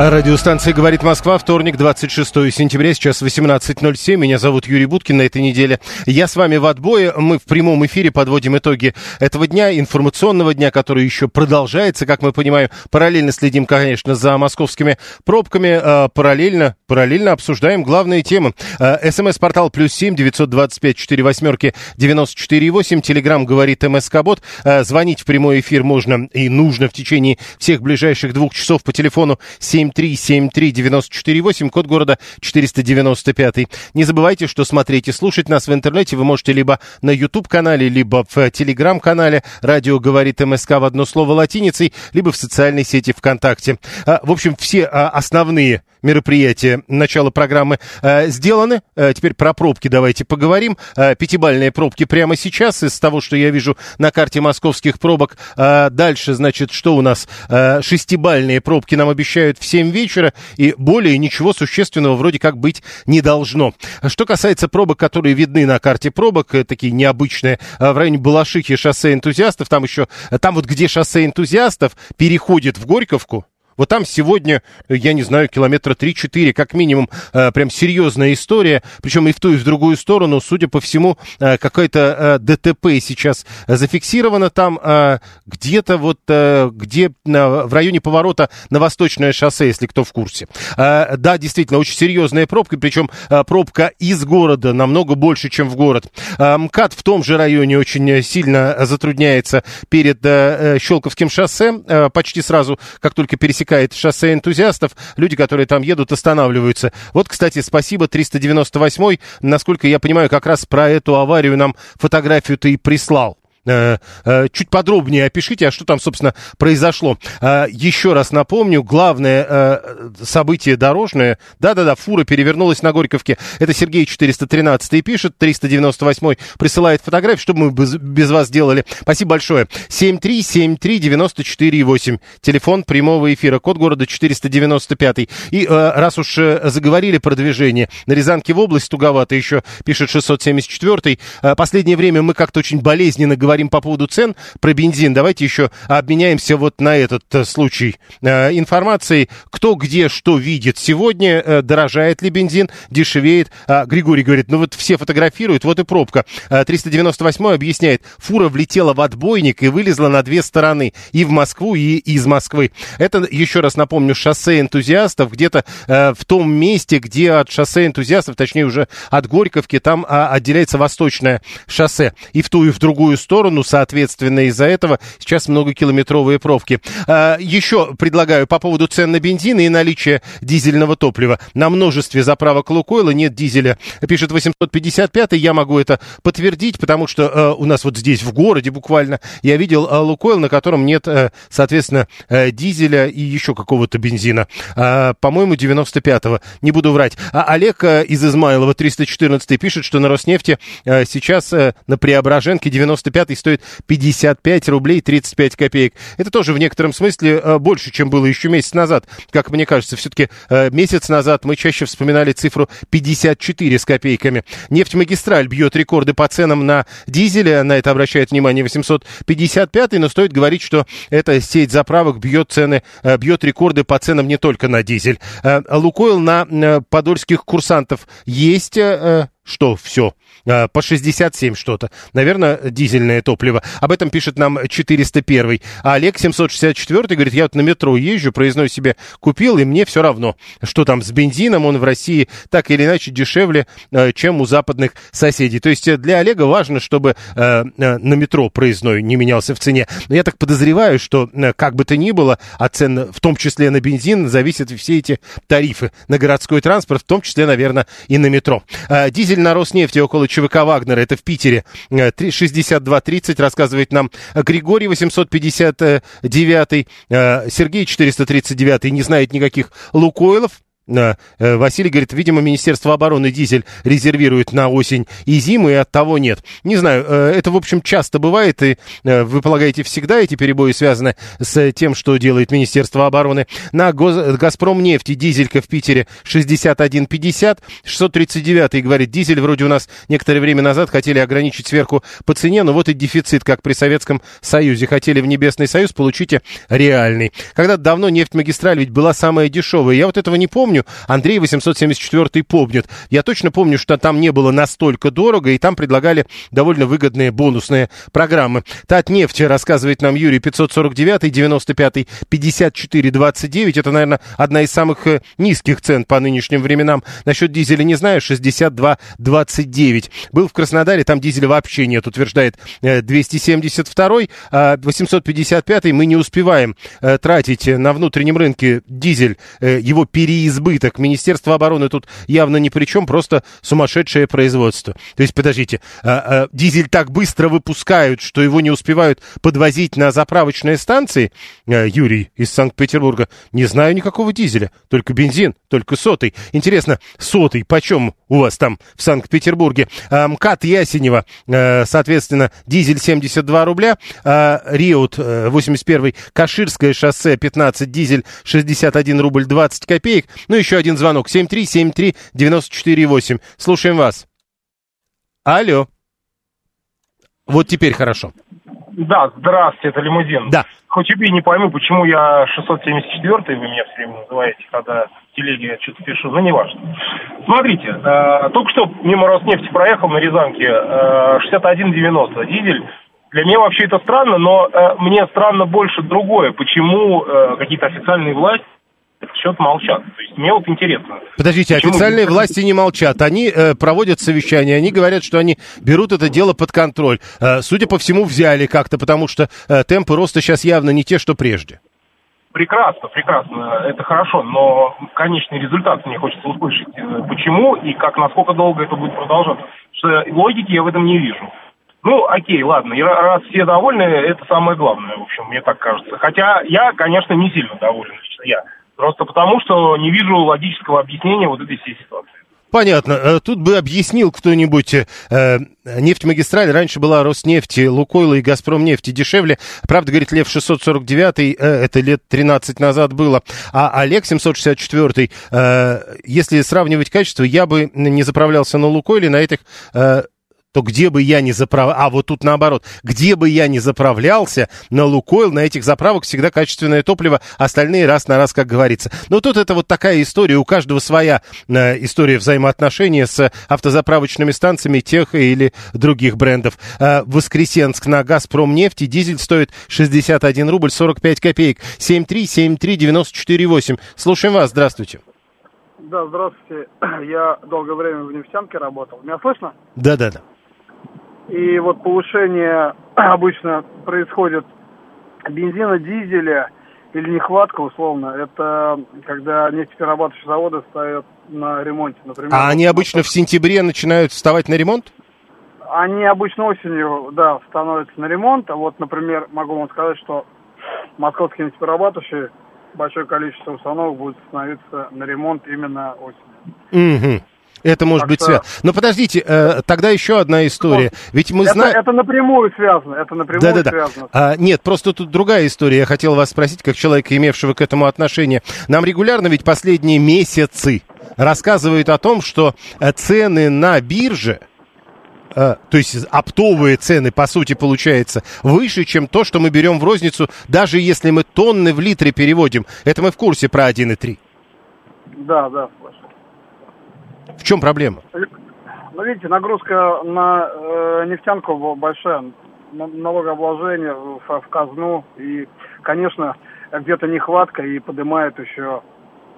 Радиостанция «Говорит Москва», вторник, 26 сентября, сейчас 18.07. Меня зовут Юрий Буткин на этой неделе. Я с вами в отбое. Мы в прямом эфире подводим итоги этого дня, информационного дня, который еще продолжается, как мы понимаем. Параллельно следим, конечно, за московскими пробками. А, параллельно, параллельно обсуждаем главные темы. А, СМС-портал плюс семь девятьсот двадцать пять четыре восьмерки девяносто четыре восемь. Телеграмм говорит МСК Бот. А, звонить в прямой эфир можно и нужно в течение всех ближайших двух часов по телефону 7 7373948, код города 495. Не забывайте, что смотреть и слушать нас в интернете вы можете либо на YouTube-канале, либо в Telegram-канале «Радио говорит МСК» в одно слово латиницей, либо в социальной сети ВКонтакте. А, в общем, все а, основные мероприятия начала программы э, сделаны. Э, теперь про пробки давайте поговорим. Э, пятибальные пробки прямо сейчас из того, что я вижу на карте московских пробок. Э, дальше, значит, что у нас? Э, шестибальные пробки нам обещают в 7 вечера, и более ничего существенного вроде как быть не должно. Что касается пробок, которые видны на карте пробок, э, такие необычные, э, в районе Балашихи шоссе энтузиастов, там еще, там вот где шоссе энтузиастов переходит в Горьковку, вот там сегодня, я не знаю, километра 3-4, как минимум, э, прям серьезная история. Причем и в ту, и в другую сторону, судя по всему, э, какое-то э, ДТП сейчас зафиксировано там где-то вот, где в районе поворота на Восточное шоссе, если кто в курсе. Да, действительно, очень серьезная пробка, причем пробка из города намного больше, чем в город. МКАД в том же районе очень сильно затрудняется перед Щелковским шоссе. Почти сразу, как только пересекается пересекает шоссе энтузиастов, люди, которые там едут, останавливаются. Вот, кстати, спасибо 398-й, насколько я понимаю, как раз про эту аварию нам фотографию ты и прислал. Э, э, чуть подробнее опишите, а что там, собственно, произошло. Э, еще раз напомню, главное событие дорожное, да-да-да, фура перевернулась на Горьковке, это Сергей 413 пишет, 398 присылает фотографию, что мы без вас делали. Спасибо большое. 7373948, телефон прямого эфира, код города 495. И раз уж заговорили про движение, на Рязанке в область туговато еще, пишет 674 Последнее время мы как-то очень болезненно говорим говорим по поводу цен про бензин, давайте еще обменяемся вот на этот э, случай э, информацией, кто где что видит. Сегодня э, дорожает ли бензин, дешевеет. А, Григорий говорит, ну вот все фотографируют, вот и пробка. 398 объясняет, фура влетела в отбойник и вылезла на две стороны, и в Москву, и из Москвы. Это, еще раз напомню, шоссе энтузиастов, где-то в том месте, где от шоссе энтузиастов, точнее уже от Горьковки, там а, отделяется восточное шоссе. И в ту, и в другую сторону сторону, соответственно, из-за этого сейчас многокилометровые пробки. А, еще предлагаю по поводу цен на бензин и наличия дизельного топлива. На множестве заправок Лукойла нет дизеля. Пишет 855 я могу это подтвердить, потому что э, у нас вот здесь в городе буквально я видел э, Лукойл, на котором нет, э, соответственно, дизеля и еще какого-то бензина. Э, по-моему, 95-го, не буду врать. А Олег из Измайлова 314 пишет, что на Роснефти сейчас на Преображенке 95 стоит 55 рублей 35 копеек. Это тоже в некотором смысле э, больше, чем было еще месяц назад. Как мне кажется, все-таки э, месяц назад мы чаще вспоминали цифру 54 с копейками. Нефть-магистраль бьет рекорды по ценам на дизеле. На это обращает внимание 855, но стоит говорить, что эта сеть заправок бьет цены, э, бьет рекорды по ценам не только на дизель. Лукойл на подольских курсантов есть что все, а, по 67 что-то. Наверное, дизельное топливо. Об этом пишет нам 401. А Олег 764 говорит, я вот на метро езжу, проездной себе купил, и мне все равно, что там с бензином, он в России так или иначе дешевле, а, чем у западных соседей. То есть для Олега важно, чтобы а, на метро проездной не менялся в цене. Но я так подозреваю, что как бы то ни было, от цен, в том числе на бензин, зависят все эти тарифы на городской транспорт, в том числе, наверное, и на метро. Дизель Дизель на Роснефти около ЧВК Вагнера, это в Питере, 62.30, рассказывает нам Григорий 859, Сергей 439, не знает никаких Лукойлов. Э, Василий говорит, видимо, Министерство обороны дизель резервирует на осень и зиму, и от того нет. Не знаю, э, это, в общем, часто бывает, и э, вы полагаете, всегда эти перебои связаны с тем, что делает Министерство обороны. На Газпром нефти дизелька в Питере 61,50, 639 говорит, дизель вроде у нас некоторое время назад хотели ограничить сверху по цене, но вот и дефицит, как при Советском Союзе. Хотели в Небесный Союз, получите реальный. Когда давно нефть магистраль ведь была самая дешевая. Я вот этого не помню, помню, Андрей 874 помнит. Я точно помню, что там не было настолько дорого, и там предлагали довольно выгодные бонусные программы. Татнефть, рассказывает нам Юрий, 549, 95, 54, 29. Это, наверное, одна из самых э, низких цен по нынешним временам. Насчет дизеля не знаю, 62, 29. Был в Краснодаре, там дизеля вообще нет, утверждает 272, а 855 мы не успеваем э, тратить на внутреннем рынке дизель, э, его переизбыток избыток. Министерство обороны тут явно ни при чем, просто сумасшедшее производство. То есть, подождите, а, а, дизель так быстро выпускают, что его не успевают подвозить на заправочные станции? А, Юрий из Санкт-Петербурга. Не знаю никакого дизеля, только бензин, только сотый. Интересно, сотый почем у вас там в Санкт-Петербурге? А, МКАД Ясенева, а, соответственно, дизель 72 рубля, а, Риот 81, Каширское шоссе 15, дизель 61 рубль 20 копеек. Ну, еще один звонок. 7373948. Слушаем вас. Алло. Вот теперь хорошо. Да, здравствуйте, это лимузин. Да. Хоть убей, не пойму, почему я 674 вы меня все время называете, когда в телеге что-то пишу, но не важно. Смотрите, э, только что мимо Роснефти проехал на Рязанке э, 6190 дизель. Для меня вообще это странно, но э, мне странно больше другое. Почему э, какие-то официальные власти счет молчат. То есть мне вот интересно. Подождите, официальные власти не молчат. Они э, проводят совещания, они говорят, что они берут это дело под контроль. Э, судя по всему, взяли как-то, потому что э, темпы роста сейчас явно не те, что прежде. Прекрасно, прекрасно, это хорошо, но конечный результат мне хочется услышать. Э, почему и как, насколько долго это будет продолжаться. Потому что логики я в этом не вижу. Ну, окей, ладно, и раз все довольны, это самое главное, в общем, мне так кажется. Хотя я, конечно, не сильно доволен лично я. Просто потому, что не вижу логического объяснения вот этой всей ситуации. Понятно. Э, тут бы объяснил кто-нибудь, э, нефть-магистраль раньше была Роснефти, Лукойла и Газпром нефти дешевле. Правда, говорит Лев 649, э, это лет 13 назад было. А Олег 764, э, если сравнивать качество, я бы не заправлялся на Лукойле, на этих э, то где бы я ни заправлялся, а вот тут наоборот, где бы я ни заправлялся, на Лукойл, на этих заправок всегда качественное топливо, остальные раз на раз, как говорится. Но тут это вот такая история, у каждого своя э, история взаимоотношения с автозаправочными станциями тех или других брендов. Э, Воскресенск на Газпром нефти дизель стоит 61 рубль 45 копеек. 7373948. Слушаем вас, здравствуйте. Да, здравствуйте. Я долгое время в нефтянке работал. Меня слышно? Да, да, да. И вот повышение обычно происходит бензина, дизеля или нехватка, условно, это когда нефтеперерабатывающие заводы стоят на ремонте, например. А они обычно в сентябре начинают вставать на ремонт? Они обычно осенью, да, становятся на ремонт. А вот, например, могу вам сказать, что московские нефтеперерабатывающие большое количество установок будет становиться на ремонт именно осенью. Угу. Это может так быть что... связано. Но подождите, э, тогда еще одна история. Ведь мы это, знаем... Это напрямую связано. Это напрямую да, да, да. связано. А, нет, просто тут другая история. Я хотел вас спросить, как человека, имевшего к этому отношение. Нам регулярно ведь последние месяцы рассказывают о том, что э, цены на бирже э, то есть оптовые цены, по сути, получается, выше, чем то, что мы берем в розницу, даже если мы тонны в литре переводим. Это мы в курсе про 1,3. Да, да, в чем проблема? Ну, видите, нагрузка на э, нефтянку большая, налогообложение в, в казну, и, конечно, где-то нехватка и поднимает еще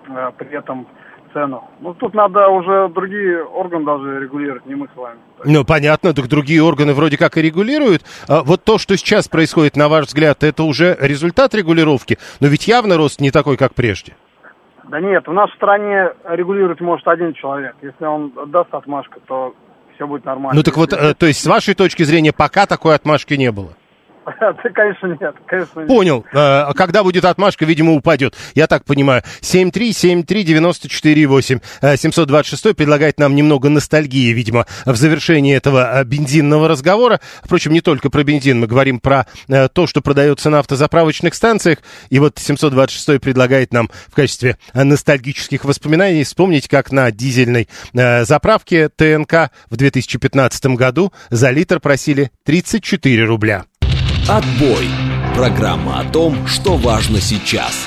э, при этом цену. Ну, тут надо уже другие органы даже регулировать, не мы с вами. Ну, понятно, так другие органы вроде как и регулируют. А вот то, что сейчас происходит, на ваш взгляд, это уже результат регулировки, но ведь явно рост не такой, как прежде. Да нет, в стране регулировать может один человек. Если он даст отмашку, то все будет нормально. Ну так вот, э, то есть с вашей точки зрения пока такой отмашки не было? Да, конечно, нет, конечно, нет. Понял. Э, а Когда будет отмашка, видимо, упадет. Я так понимаю. 7373948. Э, 726 предлагает нам немного ностальгии, видимо, в завершении этого э, бензинного разговора. Впрочем, не только про бензин. Мы говорим про э, то, что продается на автозаправочных станциях. И вот 726 предлагает нам в качестве э, ностальгических воспоминаний вспомнить, как на дизельной э, заправке ТНК в 2015 году за литр просили 34 рубля. Отбой. Программа о том, что важно сейчас.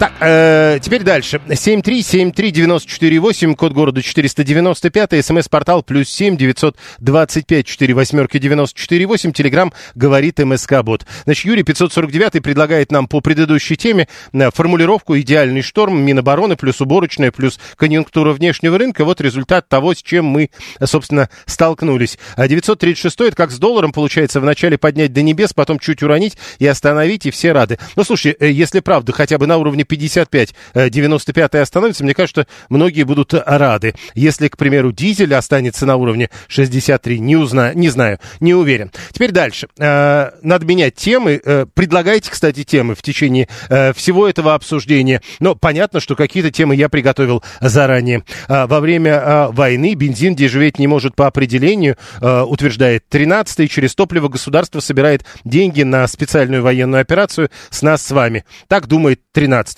Так, э, теперь дальше. 7373948, код города 495, смс-портал плюс 7 925 4 восьмерки 948, телеграмм говорит МСК-бот. Значит, Юрий 549 предлагает нам по предыдущей теме э, формулировку «идеальный шторм», Минобороны плюс уборочная плюс конъюнктура внешнего рынка. Вот результат того, с чем мы, э, собственно, столкнулись. А 936 это как с долларом получается вначале поднять до небес, потом чуть уронить и остановить, и все рады. Ну, слушай, э, если правда, хотя бы на уровне 55, э, 95 остановится, мне кажется, многие будут рады. Если, к примеру, дизель останется на уровне 63, не, узна, не знаю, не уверен. Теперь дальше. Э, Надо менять темы. Э, Предлагайте, кстати, темы в течение э, всего этого обсуждения. Но понятно, что какие-то темы я приготовил заранее. Во время войны бензин дешеветь не может по определению, э, утверждает 13-й. Через топливо государство собирает деньги на специальную военную операцию с нас с вами. Так думает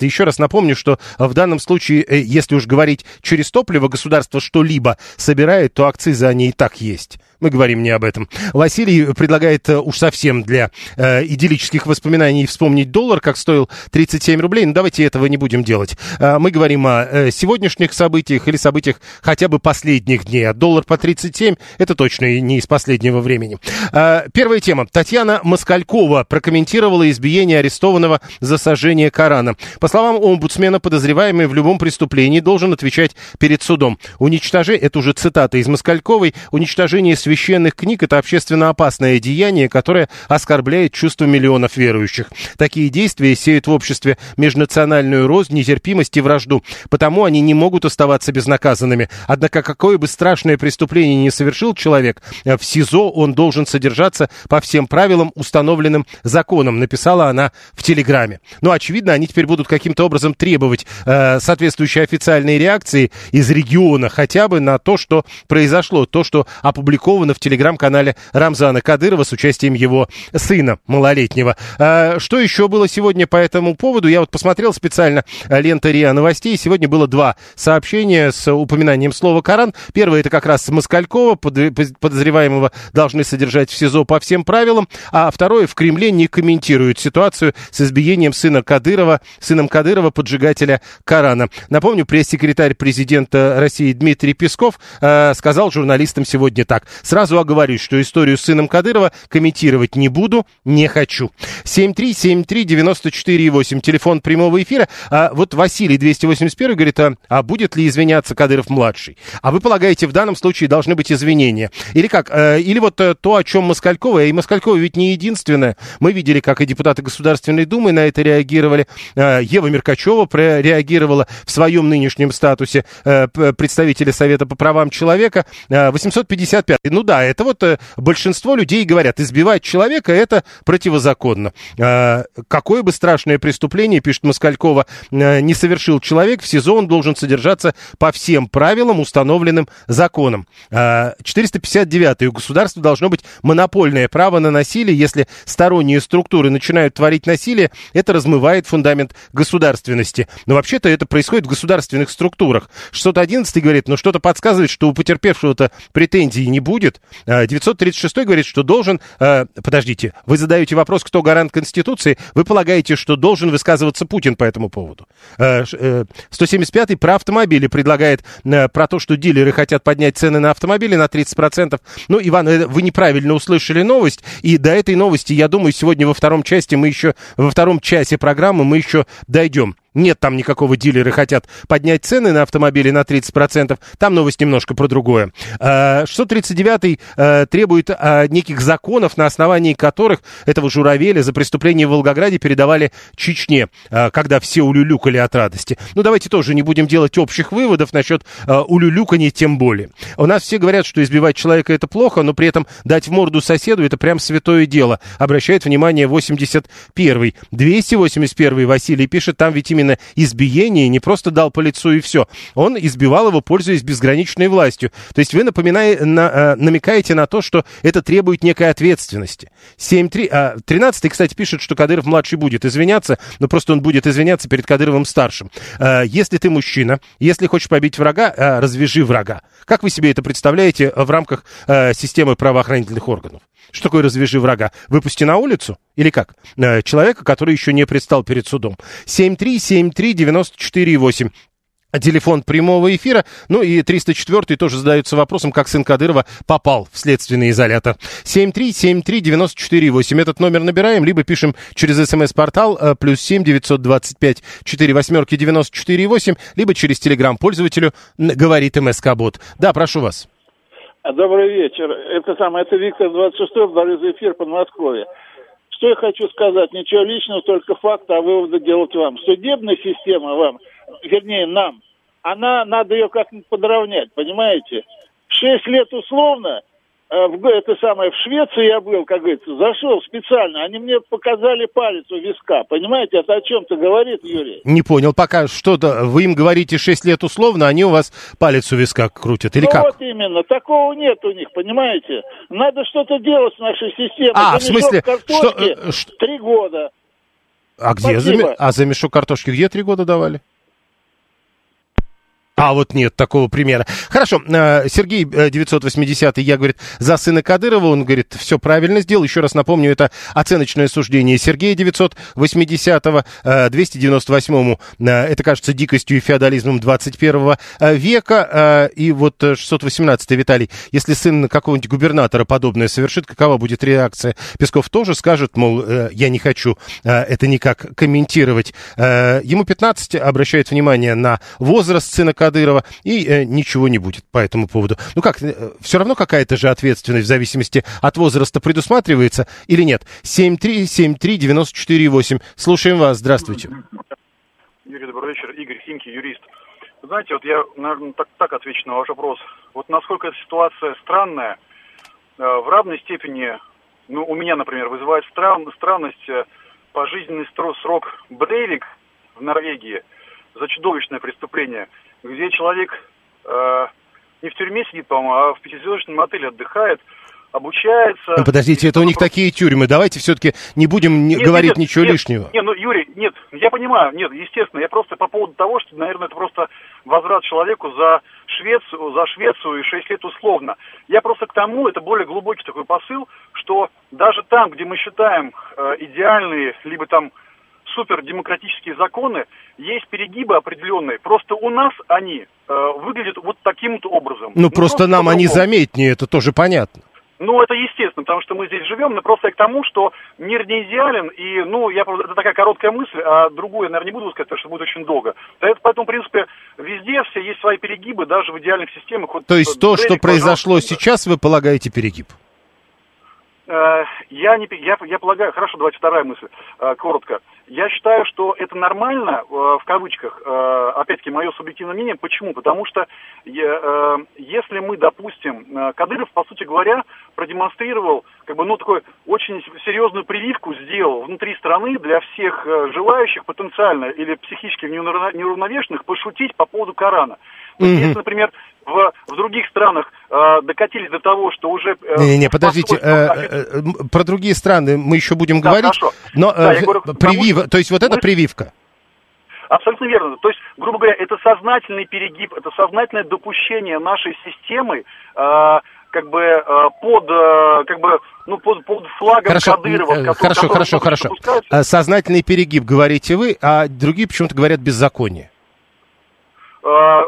13-й. Еще раз напомню, что в данном случае, э, если уж говорить через топливо, государство что-либо собирает, то акцизы они и так есть. Мы говорим не об этом. Василий предлагает э, уж совсем для э, идиллических воспоминаний вспомнить доллар, как стоил 37 рублей. Ну, давайте этого не будем делать. Э, мы говорим о э, сегодняшних событиях или событиях хотя бы последних дней. А доллар по 37 это точно не из последнего времени. Э, первая тема. Татьяна Москалькова прокомментировала избиение арестованного за сожжение Корана. По словам омбудсмена, подозреваемый в любом преступлении должен отвечать перед судом. Уничтожение, это уже цитата из Москальковой, уничтожение священных книг – это общественно опасное деяние, которое оскорбляет чувства миллионов верующих. Такие действия сеют в обществе межнациональную рознь, нетерпимость и вражду. Потому они не могут оставаться безнаказанными. Однако какое бы страшное преступление не совершил человек, э, в СИЗО он должен содержаться по всем правилам, установленным законом, написала она в Телеграме. Ну, очевидно, они теперь будут каким-то образом требовать э, соответствующей официальной реакции из региона хотя бы на то, что произошло, то, что опубликовано в телеграм-канале Рамзана Кадырова с участием его сына малолетнего. Э, что еще было сегодня по этому поводу? Я вот посмотрел специально э, лента РИА новостей. Сегодня было два сообщения с упоминанием слова «Коран». Первое это как раз Москалькова, под- подозреваемого должны содержать в СИЗО по всем правилам, а второе в Кремле не комментируют ситуацию с избиением сына Кадырова, сыном Кадырова, поджигателя Корана. Напомню, пресс-секретарь президента России Дмитрий Песков э, сказал журналистам сегодня так. Сразу оговорюсь, что историю с сыном Кадырова комментировать не буду, не хочу. 7373948, телефон прямого эфира. А вот Василий 281 говорит, а, а будет ли извиняться Кадыров-младший? А вы полагаете, в данном случае должны быть извинения? Или как? Э, или вот э, то, о чем Москалькова, и Москалькова ведь не единственная. Мы видели, как и депутаты Государственной Думы на это реагировали. Э, Ева Меркачева реагировала в своем нынешнем статусе представителя Совета по правам человека. Э, 855. Ну да, это вот э, большинство людей говорят, избивать человека это противозаконно. Э, Какое бы страшное преступление, пишет Москалькова, э, не совершил человек, в СИЗО он должен содержаться по всем правилам, установленным законом. Э, 459. У государства должно быть монопольное право на насилие. Если сторонние структуры начинают творить насилие, это размывает фундамент государственности. Но вообще-то это происходит в государственных структурах. 611 говорит, но что-то подсказывает, что у потерпевшего-то претензий не будет. Э, 936 говорит, что должен... э, Подождите, вы задаете вопрос, кто гарант Конституции. Вы полагаете, что должен высказываться Путин по этому поводу. Э, ш- э, 175 про автомобили предлагает про то, что дилеры хотят поднять цены на автомобили на 30%. Ну, Иван, э, вы неправильно услышали новость, и до этой новости, я думаю, сегодня во втором части мы еще, во втором часе программы мы еще дойдем. Нет там никакого дилеры хотят поднять цены на автомобили на 30%. Там новость немножко про другое. 639 э, требует э, неких законов, на основании которых этого журавеля за преступление в Волгограде передавали Чечне, когда все улюлюкали от радости. Ну, давайте тоже не будем делать общих выводов насчет улюлюкания тем более. У нас все говорят, что избивать человека это плохо, но при этом дать в морду соседу это прям святое дело. Обращает внимание 81-й. 281-й Василий пишет, там ведь именно избиение не просто дал по лицу и все. Он избивал его, пользуясь безграничной властью. То есть вы напоминаете, на, э, намекаете на то, что это требует некой ответственности. 7-3, а, 13 кстати, пишет, что Кадыров-младший будет извиняться, но просто он будет извиняться перед Кадыровым-старшим. Э, если ты мужчина, если хочешь побить врага, э, развяжи врага. Как вы себе это представляете в рамках системы правоохранительных органов? Что такое развяжи врага? Выпусти на улицу? Или как? Э, человека, который еще не предстал перед судом. 7373948 телефон прямого эфира. Ну и 304 тоже задается вопросом, как сын Кадырова попал в следственный изолятор. 7373948. Этот номер набираем, либо пишем через смс-портал э, плюс 7 925 4 восьмерки 94 8, либо через телеграм пользователю говорит МСК-бот. Да, прошу вас. Добрый вечер. Это самое, это Виктор 26 вдали за эфир Подмосковье. Что я хочу сказать? Ничего личного, только факты, а выводы делать вам. Судебная система вам, вернее нам, она, надо ее как-нибудь подровнять, понимаете? Шесть лет условно, в, это самое, в Швеции я был, как говорится, зашел специально, они мне показали палец у виска, понимаете, это о чем-то говорит, Юрий? Не понял, пока что-то, вы им говорите 6 лет условно, они у вас палец у виска крутят, или ну, как? вот именно, такого нет у них, понимаете? Надо что-то делать с нашей системой. А, в смысле, картошки что, три года. А где, за, а за мешок картошки где три года давали? А вот нет такого примера. Хорошо, э, Сергей 980 э, я, говорит, за сына Кадырова, он говорит, все правильно сделал. Еще раз напомню, это оценочное суждение Сергея 980 298 э, это кажется дикостью и феодализмом 21 века. И вот 618 Виталий, если сын какого-нибудь губернатора подобное совершит, какова будет реакция? Песков тоже скажет, мол, я не хочу это никак комментировать. Ему 15, обращает внимание на возраст сына Кадырова, и э, ничего не будет по этому поводу. Ну как, э, все равно какая-то же ответственность в зависимости от возраста предусматривается или нет? 7373948. Слушаем вас, здравствуйте. Юрий, добрый вечер. Игорь Химки, юрист. Знаете, вот я, наверное, так, так отвечу на ваш вопрос. Вот насколько эта ситуация странная, э, в равной степени, ну, у меня, например, вызывает стран, странность э, пожизненный срок Брейвик в Норвегии за чудовищное преступление – где человек э, не в тюрьме сидит, по-моему, а в пятизвездочном отеле отдыхает, обучается. Ну, подождите, это у них такие тюрьмы. Давайте все-таки не будем не, нет, говорить нет, ничего нет, лишнего. Нет, ну, Юрий, нет, я понимаю, нет, естественно, я просто по поводу того, что, наверное, это просто возврат человеку за Швецию, за Швецию и 6 лет условно. Я просто к тому, это более глубокий такой посыл, что даже там, где мы считаем э, идеальные, либо там супердемократические законы, есть перегибы определенные. Просто у нас они э, выглядят вот таким вот образом. Ну, просто, просто нам они заметнее, это тоже понятно. Ну, это естественно, потому что мы здесь живем, но просто к тому, что мир не идеален, и, ну, я, это такая короткая мысль, а другую, наверное, не буду сказать, потому что будет очень долго. Поэтому, в принципе, везде все есть свои перегибы, даже в идеальных системах. Вот, то есть то, что произошло сейчас, вы полагаете перегиб? Э, я, не, я, я полагаю, хорошо, давайте вторая мысль, э, коротко. Я считаю, что это нормально, э, в кавычках, опять-таки, мое субъективное мнение. Почему? Потому что если мы, допустим, Кадыров, по сути говоря, продемонстрировал, как бы, ну, такую очень серьезную прививку сделал внутри страны для всех желающих потенциально или психически неуравновешенных пошутить по поводу Корана. Mm-hmm. Если, например, в, в других странах э, докатились до того, что уже... Э, Не-не-не, подождите, э, э, про другие страны мы еще будем да, говорить, хорошо. но э, да, говорю, привив, что... то есть вот мы... это прививка? Абсолютно верно. То есть, грубо говоря, это сознательный перегиб, это сознательное допущение нашей системы э, как бы э, под э, как бы ну под, под флагом хорошо, Кадырова. Который, хорошо, хорошо, хорошо. Допускается. Сознательный перегиб говорите вы, а другие почему-то говорят беззаконие. Э, Э,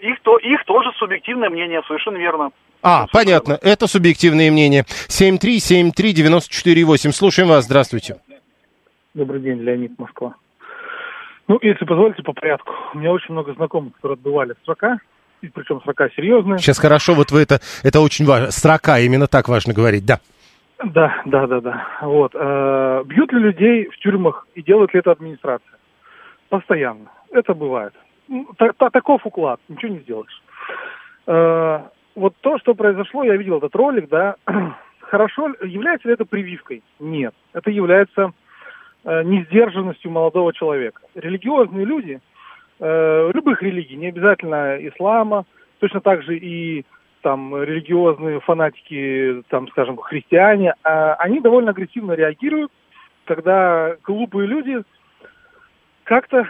их, то, их тоже субъективное мнение, совершенно верно. А, понятно, это субъективное мнение. 7373948. Слушаем вас, здравствуйте. Добрый день, Леонид Москва. Ну, если позволите, по порядку. У меня очень много знакомых, которые отбывали срока, и причем срока серьезные. Сейчас хорошо, вот вы это, это очень важно. Строка, именно так важно говорить, да. Да, да, да, да. Вот. Э, бьют ли людей в тюрьмах и делает ли это администрация? Постоянно. Это бывает. Та- та- таков уклад, ничего не сделаешь. Э, вот то, что произошло, я видел этот ролик, да. Хорошо, является ли это прививкой? Нет. Это является э, несдержанностью молодого человека. Религиозные люди, э, любых религий, не обязательно ислама, точно так же и там религиозные фанатики, там, скажем, христиане, а они довольно агрессивно реагируют, когда глупые люди как-то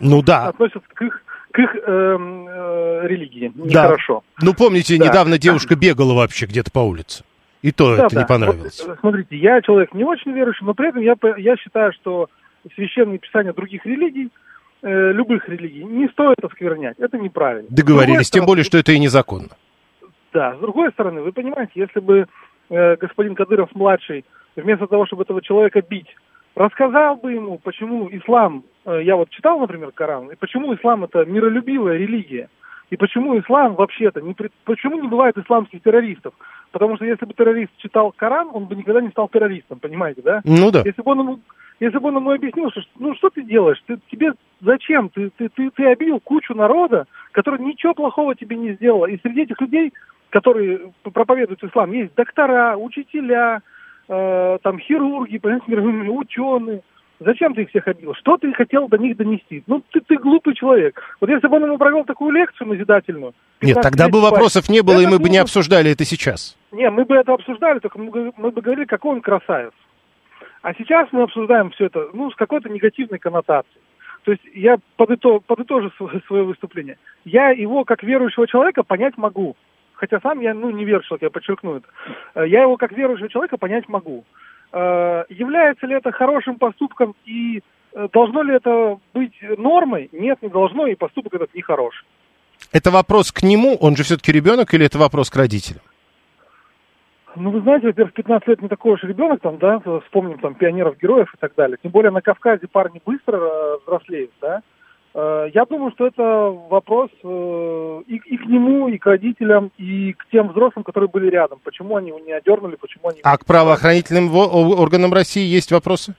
Ну да. относятся к их, к их эм, э, религии. Да. Нехорошо. Ну, помните, Да. недавно девушка бегала вообще где-то по улице. И то Да, это да. не понравилось. Вот, э, смотрите, я человек не очень верующий, но при этом я, я считаю, что священные писания других религий, э, любых религий, не стоит осквернять. Это неправильно. Договорились, тем стороны, более, что это и незаконно. Да, с другой стороны, вы понимаете, если бы э, господин Кадыров-младший, вместо того, чтобы этого человека бить, рассказал бы ему, почему ислам, э, я вот читал, например, Коран, и почему ислам это миролюбивая религия, и почему ислам вообще-то, не, почему не бывает исламских террористов? Потому что если бы террорист читал Коран, он бы никогда не стал террористом, понимаете, да? Ну да. Если бы он ему, если бы он ему объяснил, что ну что ты делаешь, ты, тебе зачем? Ты, ты, ты, ты обидел кучу народа, который ничего плохого тебе не сделал. И среди этих людей, которые проповедуют ислам, есть доктора, учителя, э, там хирурги, понимаете, ученые. Зачем ты их всех обидел? Что ты хотел до них донести? Ну, ты, ты глупый человек. Вот если бы он ему провел такую лекцию назидательную... Нет, 15 тогда бы вопросов не было, и мы бы не обсуждали это сейчас. не, мы бы это обсуждали, только мы, бы- мы бы говорили, какой он красавец. А сейчас мы обсуждаем все это, ну, с какой-то негативной коннотацией. То есть я подыто- подытожу свое, свое выступление. Я его, как верующего человека, понять могу. Хотя сам я, ну, не верующий человек, я подчеркну это. Э, Я его, как верующего человека, понять могу. Э, Является ли это хорошим поступком и э, должно ли это быть нормой? Нет, не должно, и поступок этот нехороший. Это вопрос к нему, он же все-таки ребенок, или это вопрос к родителям? Ну, вы знаете, во-первых, 15 лет не такой уж ребенок, там, да, вспомним там пионеров, героев и так далее. Тем более на Кавказе парни быстро э, взрослеют, да. Э, Я думаю, что это вопрос э, и, и к нему, и к родителям, и к тем взрослым, которые были рядом. Почему они его не одернули, почему они... А к правоохранительным органам России есть вопросы?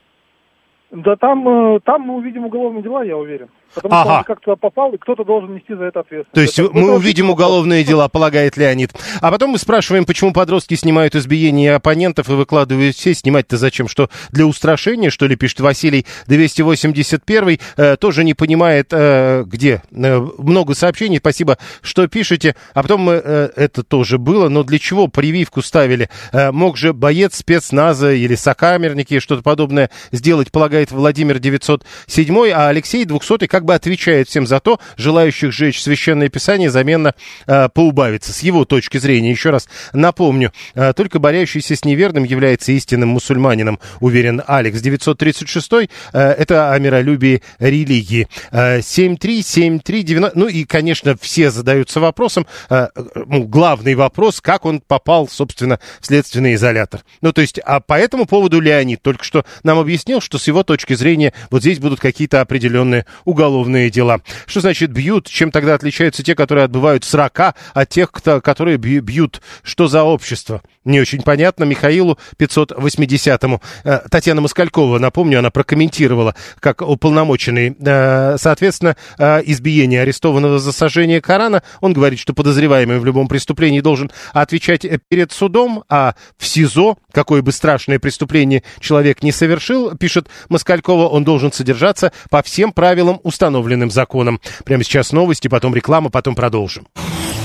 Да там, э, там мы увидим уголовные дела, я уверен. Потому Ага. что он как туда попал, и кто-то должен нести за это ответственность. То есть Это- мы это увидим вообще уголовные дела, полагает Леонид. А потом мы спрашиваем, почему подростки снимают избиения оппонентов и выкладывают все. Снимать-то зачем? Что для устрашения, что ли, пишет Василий 281 э, тоже не понимает, э, где. Э, много сообщений, спасибо, что пишете. А потом мы, э, это тоже было, но для чего прививку ставили? Э, мог же боец спецназа или сокамерники что-то подобное сделать, полагает Владимир 907, а Алексей 200 как бы отвечает всем за то, желающих сжечь священное писание заменно э, поубавится. С его точки зрения, еще раз напомню, э, только борящийся с неверным является истинным мусульманином, уверен Алекс 936, э, это о миролюбии религии. Э, 73739, ну и, конечно, все задаются вопросом, э, ну, главный вопрос, как он попал, собственно, в следственный изолятор. Ну, то есть, а по этому поводу Леонид только что нам объяснил, что с его точки зрения вот здесь будут какие-то определенные уголовные дела. Что значит бьют? Чем тогда отличаются те, которые отбывают срока, от тех, кто, которые бью- бьют? Что за общество? Не очень понятно. Михаилу 580-му. Э, Татьяна Москалькова, напомню, она прокомментировала, как уполномоченный. Э, Соответственно, э, избиение арестованного за сожжение Корана. Он говорит, что подозреваемый в любом преступлении должен отвечать перед судом, а в СИЗО, какое бы страшное преступление человек не совершил, пишет Москалькова, он должен содержаться по всем правилам, установленным законом. Прямо сейчас новости, потом реклама, потом продолжим.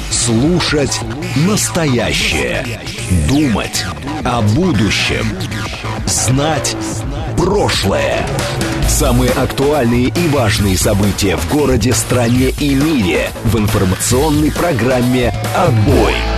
Слушать настоящее. Думать о будущем. Знать прошлое. Самые актуальные и важные события в городе, стране и мире в информационной программе «Отбой».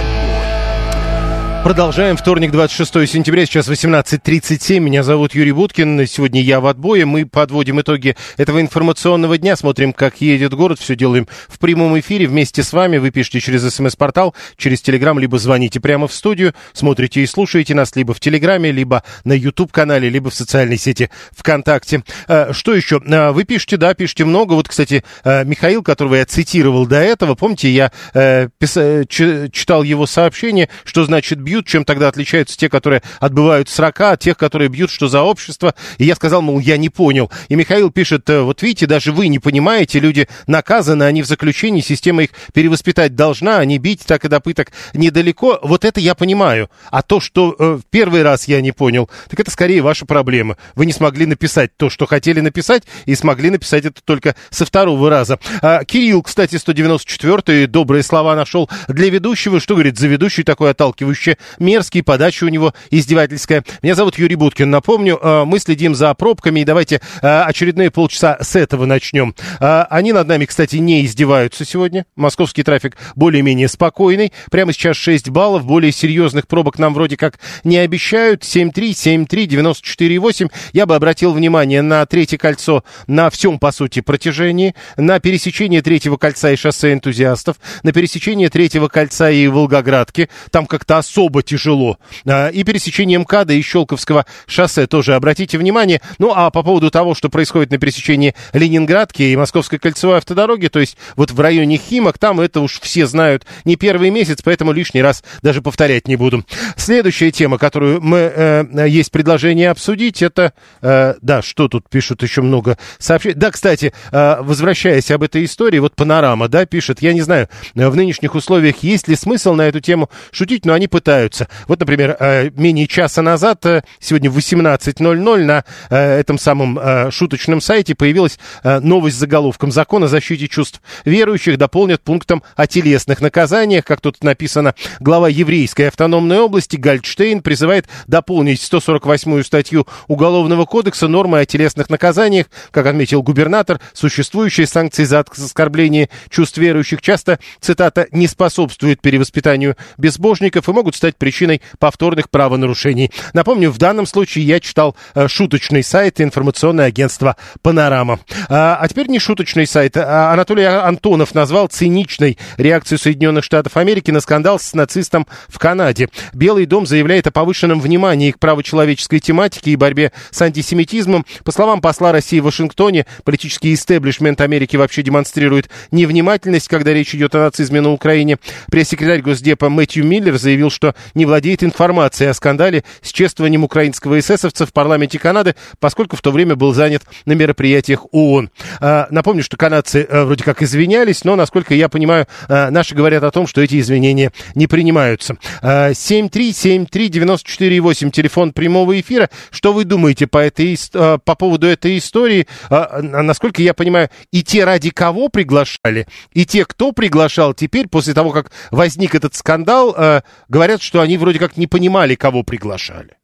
Продолжаем. Вторник, 26 сентября, сейчас 18.37. Меня зовут Юрий Буткин. Сегодня я в отбое. Мы подводим итоги этого информационного дня. Смотрим, как едет город. Все делаем в прямом эфире вместе с вами. Вы пишите через смс-портал, через телеграм, либо звоните прямо в студию. Смотрите и слушаете нас либо в телеграме, либо на YouTube-канале, либо в социальной сети ВКонтакте. А, что еще? А, вы пишете, да, пишете много. Вот, кстати, а, Михаил, которого я цитировал до этого, помните, я э, пис... читал его сообщение, что значит бьют, чем тогда отличаются те, которые отбывают срока, от тех, которые бьют, что за общество. И я сказал, мол, я не понял. И Михаил пишет, «Э, вот видите, даже вы не понимаете, люди наказаны, они в заключении, система их перевоспитать должна, они бить так и до пыток недалеко. Вот это я понимаю. А то, что э, первый раз я не понял, так это скорее ваша проблема. Вы не смогли написать то, что хотели написать, и смогли написать это только со второго раза. А, Кирилл, кстати, 194-й, добрые слова нашел для ведущего. Что говорит за ведущий такой отталкивающий? Мерзкий, подача у него издевательская. Меня зовут Юрий Буткин. Напомню, э, мы следим за пробками, и давайте э, очередные полчаса с этого начнем. Э, они над нами, кстати, не издеваются сегодня. Московский трафик более-менее спокойный. Прямо сейчас 6 баллов. Более серьезных пробок нам вроде как не обещают. 7-3, 7-3, 94,8. Я бы обратил внимание на третье кольцо на всем, по сути, протяжении, на пересечение третьего кольца и шоссе энтузиастов, на пересечение третьего кольца и Волгоградки. Там как-то особо тяжело. А, и пересечение МКАДа и Щелковского шоссе тоже обратите внимание. Ну, а по поводу того, что происходит на пересечении Ленинградки и Московской кольцевой автодороги, то есть вот в районе Химок, там это уж все знают не первый месяц, поэтому лишний раз даже повторять не буду. Следующая тема, которую мы, э, есть предложение обсудить, это, э, да, что тут пишут еще много сообщений. Да, кстати, э, возвращаясь об этой истории, вот Панорама, да, пишет, я не знаю, в нынешних условиях есть ли смысл на эту тему шутить, но они пытаются меняются. Вот, например, э, менее часа назад, э, сегодня в 18.00 на э, этом самом шуточном сайте появилась новость с заголовком «Закон о защите чувств верующих дополнят пунктом о телесных наказаниях». Как тут написано, глава еврейской автономной области Гальдштейн призывает дополнить 148-ю статью Уголовного кодекса нормы о телесных наказаниях. Как отметил губернатор, существующие санкции за оскорбление чувств верующих часто, цитата, «не способствуют перевоспитанию безбожников и могут стать причиной повторных правонарушений. Напомню, в данном случае я читал э, шуточный сайт информационное агентство «Панорама». А, а теперь не шуточный сайт. А Анатолий Антонов назвал циничной реакцию Соединенных Штатов Америки на скандал с нацистом в Канаде. Белый дом заявляет о повышенном внимании к правочеловеческой тематике и борьбе с антисемитизмом. По словам посла России в Вашингтоне, политический истеблишмент Америки вообще демонстрирует невнимательность, когда речь идет о нацизме на Украине. Пресс-секретарь Госдепа Мэтью Миллер заявил, что не владеет информацией о скандале с чествованием украинского эсэсовца в парламенте Канады, поскольку в то время был занят на мероприятиях ООН. А, напомню, что канадцы а, вроде как извинялись, но, насколько я понимаю, а, наши говорят о том, что эти извинения не принимаются. А, 7373948, телефон прямого эфира. Что вы думаете по, этой, а, по поводу этой истории? А, насколько я понимаю, и те, ради кого приглашали, и те, кто приглашал, теперь, после того, как возник этот скандал, а, говорят, они вроде как не понимали, кого приглашали.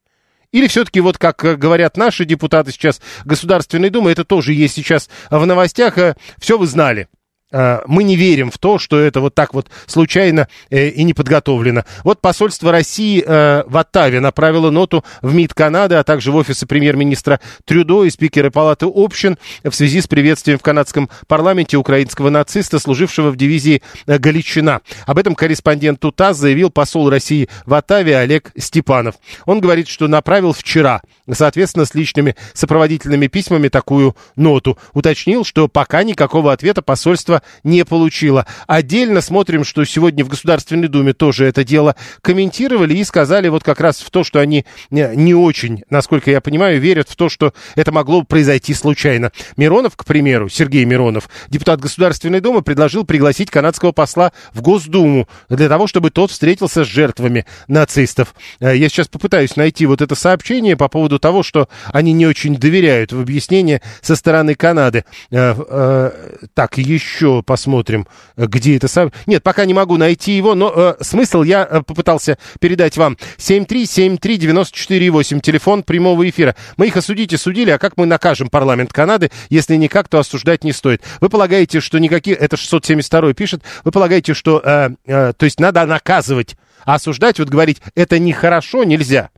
Или все-таки, вот как э, говорят наши депутаты сейчас Государственной Думы, это тоже есть сейчас в новостях, э, все вы знали. Э, мы не верим в то, что это вот так вот случайно э, и не подготовлено. Вот посольство России э, в Оттаве направило ноту в МИД Канады, а также в офисы премьер-министра Трюдо и спикера Палаты общин в связи с приветствием в канадском парламенте украинского нациста, служившего в дивизии Галичина. Об этом корреспонденту ТАСС заявил посол России в Оттаве Олег Степанов. Он говорит, что направил вчера, соответственно, с личными сопроводительными письмами такую ноту. Уточнил, что пока никакого ответа посольство не получила. Отдельно смотрим, что сегодня в Государственной Думе тоже это дело комментировали и сказали вот как раз в то, что они не очень, насколько я понимаю, верят в то, что это могло произойти случайно. Миронов, к примеру, Сергей Миронов, депутат Государственной Думы, предложил пригласить канадского посла в Госдуму для того, чтобы тот встретился с жертвами нацистов. Э, я сейчас попытаюсь найти вот это сообщение по поводу того, что они не очень доверяют в объяснение со стороны Канады. Э, э, так, еще посмотрим, где это сам... Нет, пока не могу найти его, но э, смысл я э, попытался передать вам. 7373948, телефон прямого эфира. Мы их осудите, судили, а как мы накажем парламент Канады? Если никак, то осуждать не стоит. Вы полагаете, что никакие... Это 672 пишет. Вы полагаете, что... Э, э, то есть надо наказывать, а осуждать, вот говорить, это нехорошо, нельзя.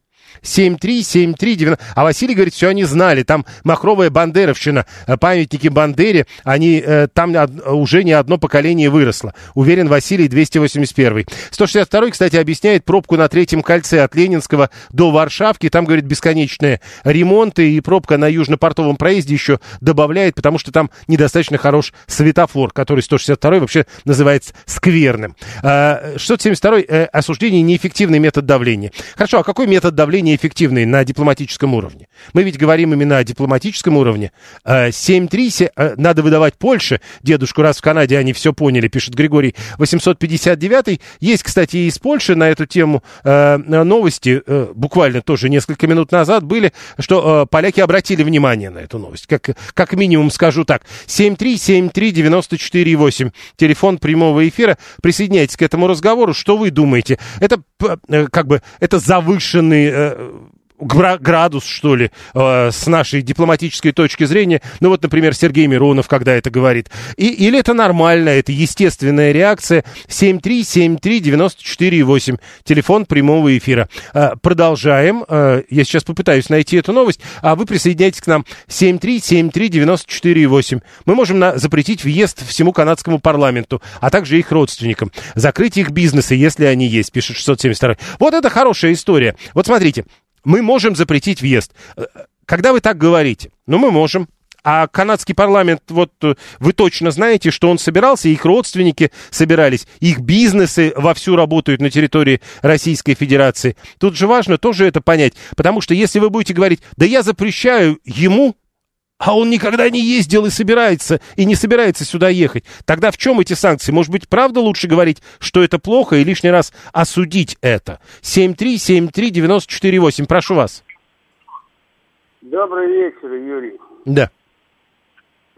73739. А Василий говорит, все они знали. Там махровая бандеровщина, э, памятники Бандере, они, э, там уже не одно поколение выросло. Уверен, Василий 281. 162 кстати, объясняет пробку на третьем кольце от Ленинского до Варшавки. Там, говорит, бесконечные ремонты и пробка на южно-портовом проезде еще добавляет, потому что там недостаточно хорош светофор, который 162 вообще называется скверным. 672 э, осуждение неэффективный метод давления. Хорошо, а какой метод давления менее эффективные на дипломатическом уровне. Мы ведь говорим именно о дипломатическом уровне. 7-3 э, надо выдавать Польше. Дедушку раз в Канаде они все поняли, пишет Григорий 859. Есть, кстати, и из Польши на эту тему э, новости, э, буквально тоже несколько минут назад были, что поляки обратили внимание на эту новость. Как, как минимум скажу так. 7373948, телефон прямого эфира. Присоединяйтесь к этому разговору. Что вы думаете? Это как бы это завышенный uh, градус, что ли, э, с нашей дипломатической точки зрения. Ну вот, например, Сергей Миронов, когда это говорит. И, или это нормально, это естественная реакция. 7373948, телефон прямого эфира. Э, продолжаем. Э, я сейчас попытаюсь найти эту новость, а вы присоединяйтесь к нам. 7373948. Мы можем на, запретить въезд всему канадскому парламенту, а также их родственникам. Закрыть их бизнесы, если они есть, пишет 672. Вот это хорошая история. Вот смотрите, мы можем запретить въезд. Когда вы так говорите? Ну, мы можем. А канадский парламент, вот э, вы точно знаете, что он собирался, их родственники собирались, их бизнесы вовсю работают на территории Российской Федерации. Тут же важно тоже это понять, потому что если вы будете говорить, да я запрещаю ему, а он никогда не ездил и собирается, и не собирается сюда ехать. Тогда в чем эти санкции? Может быть, правда лучше говорить, что это плохо, и лишний раз осудить это? 7373948, прошу вас. Добрый вечер, Юрий. Да.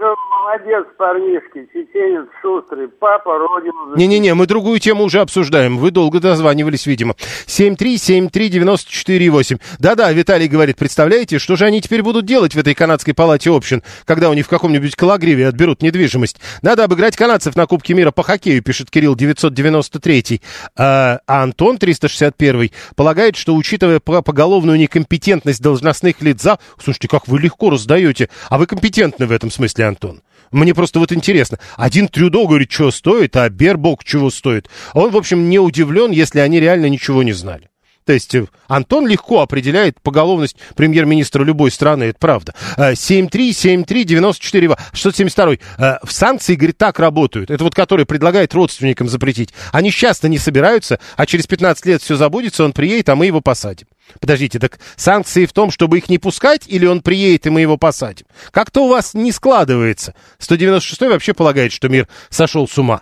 Ну, молодец, парнишки, чеченец шустрый, папа родину... Не-не-не, мы другую тему уже обсуждаем. Вы долго дозванивались, видимо. 7373948. Да-да, Виталий говорит, представляете, что же они теперь будут делать в этой канадской палате общин, когда у них в каком-нибудь Калагриве отберут недвижимость? Надо обыграть канадцев на Кубке мира по хоккею, пишет Кирилл 993. А, а Антон 361 полагает, что, учитывая поголовную некомпетентность должностных лиц за... Слушайте, как вы легко раздаете. А вы компетентны в этом смысле, Антон? Мне просто вот интересно. Один Трюдо говорит, что стоит, а Бербок чего стоит. Он, в общем, не удивлен, если они реально ничего не знали. То есть э, Антон легко определяет поголовность премьер-министра любой страны, это правда. 7373942. 672. В санкции, говорит, так работают. Это вот который предлагает родственникам запретить. Они часто не собираются, а через 15 лет все забудется, он приедет, а мы его посадим. Подождите, так санкции в том, чтобы их не пускать, или он приедет, и мы его посадим? Как-то у вас не складывается. 196 вообще полагает, что мир сошел с ума.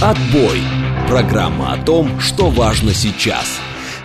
Отбой. Программа о том, что важно сейчас.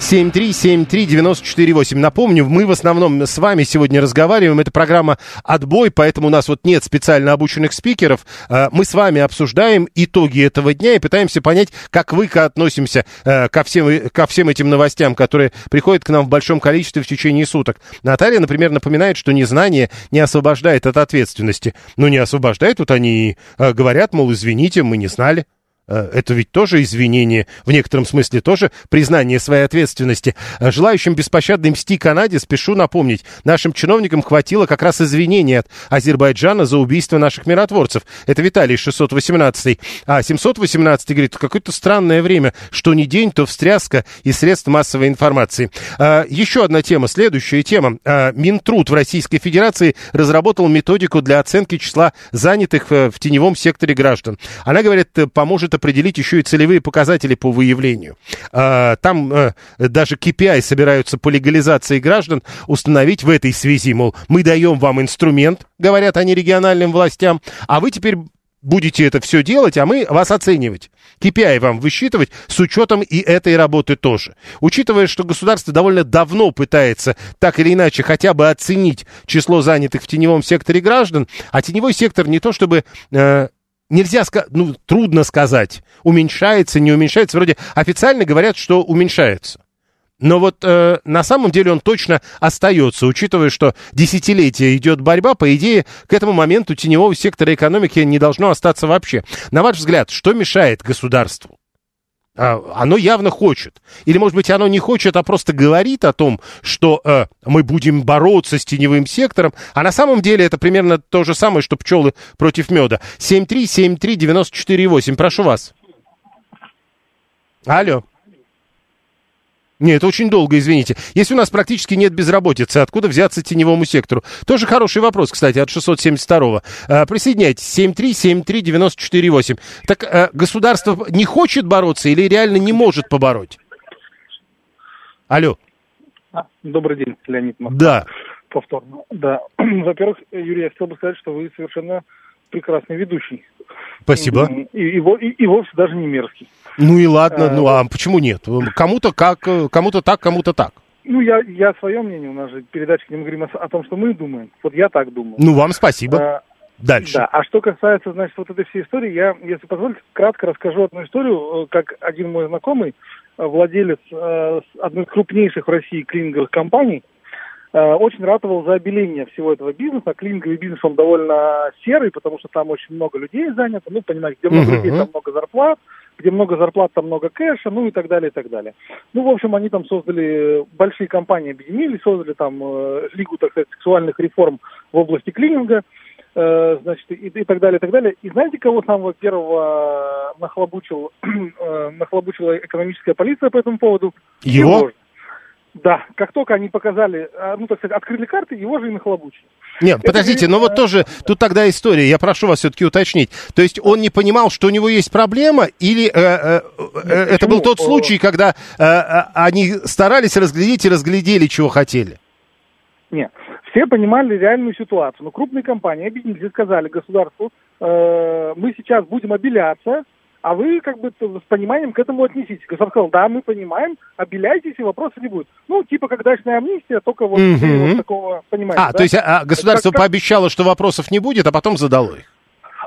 7373948. Напомню, мы в основном с вами сегодня разговариваем. Это программа «Отбой», поэтому у нас вот нет специально обученных спикеров. А, мы с вами обсуждаем итоги этого дня и пытаемся понять, как вы относимся э, ко всем, ко всем этим новостям, которые приходят к нам в большом количестве в течение суток. Наталья, например, напоминает, что незнание не освобождает от ответственности. Ну, не освобождает, вот они э, говорят, мол, извините, мы не знали. Э, это ведь тоже извинение, в некотором смысле тоже признание своей ответственности. Э, желающим беспощадной мсти Канаде спешу напомнить, нашим чиновникам хватило как раз извинения от Азербайджана за убийство наших миротворцев. Это Виталий 618. А 718 говорит, какое-то странное время, что не день, то встряска и средств массовой информации. А, еще одна тема, следующая тема. Минтруд в Российской Федерации разработал методику для оценки числа занятых в теневом секторе граждан. Она, говорит, поможет определить еще и целевые показатели по выявлению. А, там а, даже KPI собираются по легализации граждан установить в этой связи, мол, мы даем вам инструмент, говорят они региональным властям, а вы теперь будете это все делать, а мы вас оценивать. KPI вам высчитывать с учетом и этой работы тоже. Учитывая, что государство довольно давно пытается так или иначе хотя бы оценить число занятых в теневом секторе граждан, а теневой сектор не то чтобы э, нельзя сказать, ну, трудно сказать, уменьшается, не уменьшается. Вроде официально говорят, что уменьшается. Но вот э, на самом деле он точно остается, учитывая, что десятилетия идет борьба, по идее, к этому моменту теневого сектора экономики не должно остаться вообще. На ваш взгляд, что мешает государству? А, оно явно хочет. Или, может быть, оно не хочет, а просто говорит о том, что э, мы будем бороться с теневым сектором, а на самом деле это примерно то же самое, что пчелы против меда. 7373948, прошу вас. Алло. Нет, это очень долго, извините. Если у нас практически нет безработицы, откуда взяться теневому сектору? Тоже хороший вопрос, кстати, от 672-го. А, присоединяйтесь. 7373948. Так а, государство не хочет бороться или реально не может побороть? Алло. А, добрый день, Леонид Москва. Да. Повторно. Да. Во-первых, Юрий, я хотел бы сказать, что вы совершенно прекрасный ведущий. Спасибо. И, и, и, и вовсе даже не мерзкий. Ну и ладно, ну а почему нет? Кому-то как, кому-то так, кому-то так. Ну, я, я свое мнение, у нас же передача, где мы говорим о, о том, что мы думаем. Вот я так думаю. Ну, вам спасибо. А, Дальше. Да, а что касается, значит, вот этой всей истории, я, если позволите, кратко расскажу одну историю, э, как один мой знакомый, э, владелец э, одной из крупнейших в России клининговых компаний, очень ратовал за обеление всего этого бизнеса. Клининговый бизнес, он довольно серый, потому что там очень много людей занято. Ну, понимаете, где много людей, там много зарплат, где много зарплат, там много кэша, ну и так далее, и так далее. Ну, в общем, они там создали, большие компании объединились, создали там э, лигу, так сказать, сексуальных реформ в области клининга, э, значит, и, и так далее, и так далее. И знаете, кого самого первого нахлобучил, э, нахлобучила экономическая полиция по этому поводу? Его? Его да, как только они показали, а, ну, так сказать, открыли карты, его же и нахлобучили. Нет, это подождите, но ну вот тоже, тут тогда история, я прошу вас все-таки уточнить. То есть он не понимал, что у него есть проблема, или э, э, э, это был тот случай, когда э, э, они старались разглядеть и разглядели, чего хотели? Нет, все понимали реальную ситуацию. Но крупные компании объединились и сказали государству, э, мы сейчас будем обеляться, а вы как бы с пониманием к этому отнеситесь. Государство сказал, да, мы понимаем, обеляйтесь, и вопросов не будет. Ну, типа, как дачная амнистия, только вот, mm-hmm. вот такого, понимаете. А, да? то есть а, государство как, пообещало, что вопросов не будет, а потом задало их.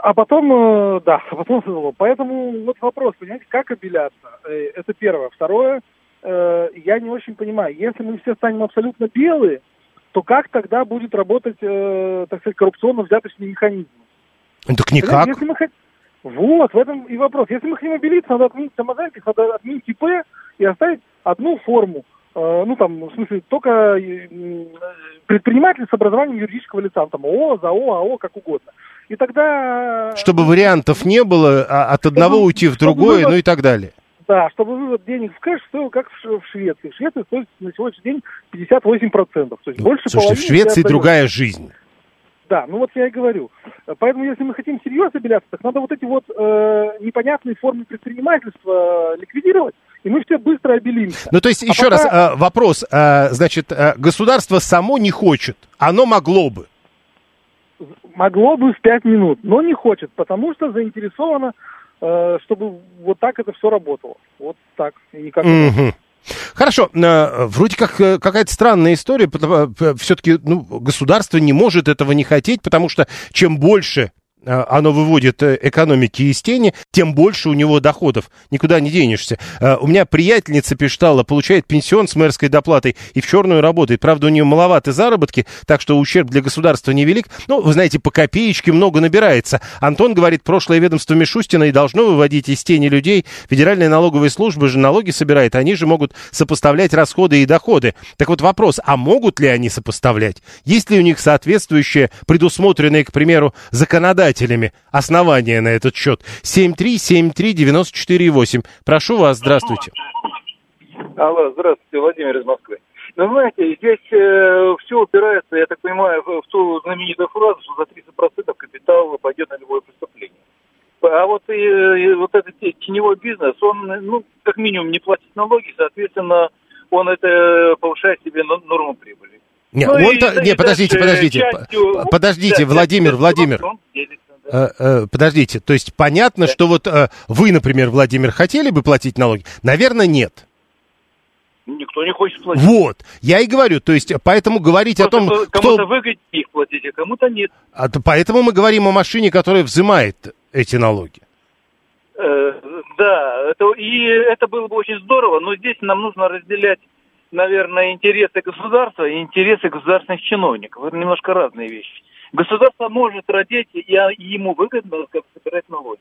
А потом, э, да, а потом задало. Поэтому вот вопрос, понимаете, как обеляться? Э, это первое. Второе, я не очень понимаю, если мы все станем абсолютно белые, то как тогда будет работать, так сказать, коррупционно-взяточный механизм? Так никак. Если мы, вот, в этом и вопрос. Если мы хотим обелиться, надо отменить самозанятых, надо отменить ИП и оставить одну форму. Э, ну, там, в смысле, только э, предприниматель с образованием юридического лица, там, ООО, ЗАО, АО, как угодно. И тогда... Чтобы вариантов не было, а от одного чтобы, уйти в другое, вывод, ну и так далее. Да, чтобы вывод денег в кэш стоил как в Швеции. В Швеции стоит на сегодняшний день 58%. То есть больше Слушайте, в Швеции другая жизнь. Да, ну вот я и говорю. Поэтому, если мы хотим серьезно обеляться, так надо вот эти вот э, непонятные формы предпринимательства э, ликвидировать, и мы все быстро обелимся. Ну, то есть, а еще пока... раз, э, вопрос. Э, значит, э, государство само не хочет, оно могло бы. Могло бы в пять минут, но не хочет, потому что заинтересовано, э, чтобы вот так это все работало. Вот так, и никак mm-hmm. Хорошо, э, вроде как э, какая-то странная история, э, все-таки ну, государство не может этого не хотеть, потому что чем больше оно выводит э, экономики из тени, тем больше у него доходов. Никуда не денешься. Э, у меня приятельница пиштала, получает пенсион с мэрской доплатой и в черную работает. Правда, у нее маловаты заработки, так что ущерб для государства невелик. Ну, вы знаете, по копеечке много набирается. Антон говорит, прошлое ведомство Мишустина и должно выводить из тени людей. Федеральная налоговая служба же налоги собирает. Они же могут сопоставлять расходы и доходы. Так вот вопрос, а могут ли они сопоставлять? Есть ли у них соответствующие, предусмотренные, к примеру, законодательные избирателями основания на этот счет. 7373948. Прошу вас, здравствуйте. Алло, здравствуйте, Владимир из Москвы. Ну, знаете, здесь э, все упирается, я так понимаю, в ту знаменитую фразу, что за 30% капитал пойдет на любое преступление. А вот, и, и вот этот теневой бизнес, он, ну, как минимум, не платит налоги, соответственно, он это повышает себе норму прибыли. Нет, ну, он-то... Не, подождите, подождите. Частью, подождите, да, Владимир, Владимир. Э, э, подождите, то есть понятно, да. что вот э, вы, например, Владимир, хотели бы платить налоги? Наверное, нет. Никто не хочет платить. Вот, я и говорю, то есть, поэтому говорить о том, Просто кто... Кому-то выгоднее их платить, а кому-то нет. А то- Поэтому мы говорим о машине, которая взимает эти налоги. Э, да, это, и это было бы очень здорово, но здесь нам нужно разделять, наверное, интересы государства и интересы государственных чиновников. Это немножко разные вещи. Государство может родить, и ему выгодно как собирать налоги.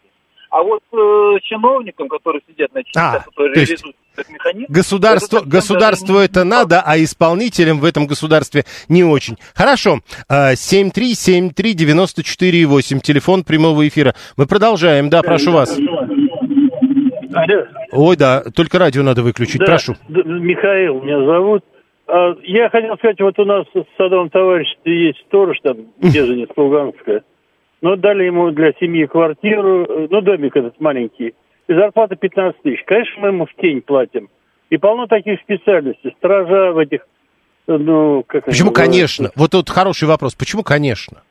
А вот э, чиновникам, которые сидят на частях, А, которые то есть реализуют этот механизм, Государство, это государству даже это надо, а исполнителям в этом государстве не очень. Хорошо. А, 7373948, телефон прямого эфира. Мы продолжаем. Да, прошу вас. Ой, да, только радио надо выключить. Да, Прошу. Михаил меня зовут. А, Я хотел сказать, вот у нас с садовым товариществом есть сторож там, беженец Луганска. Но дали ему для семьи квартиру, э, ну, домик этот маленький. И зарплата 15 тысяч. Конечно, мы ему в тень платим. И полно таких специальностей. Стража в этих, ну, как Почему, конечно? Вот тут хороший вопрос. Почему, конечно?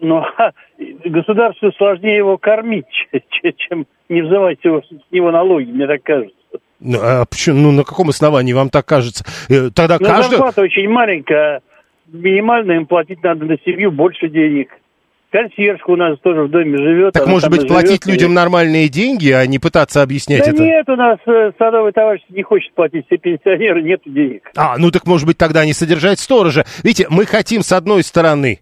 Ну, государству сложнее его кормить, чем не взывать его, с него налоги, мне так кажется. Ну, а почему, ну, на каком основании вам так кажется? Э, Тогда Но каждый... зарплата очень маленькая, минимально им платить надо на семью больше денег. Консьержка у нас тоже в доме живет. Так, может быть, и платить живет, и- людям нормальные деньги, а не пытаться объяснять Да это? нет, у нас э, садовый товарищ не хочет платить, все пенсионеры, нет денег. А, ну так, может быть, тогда не содержать сторожа. Видите, мы хотим, с одной стороны,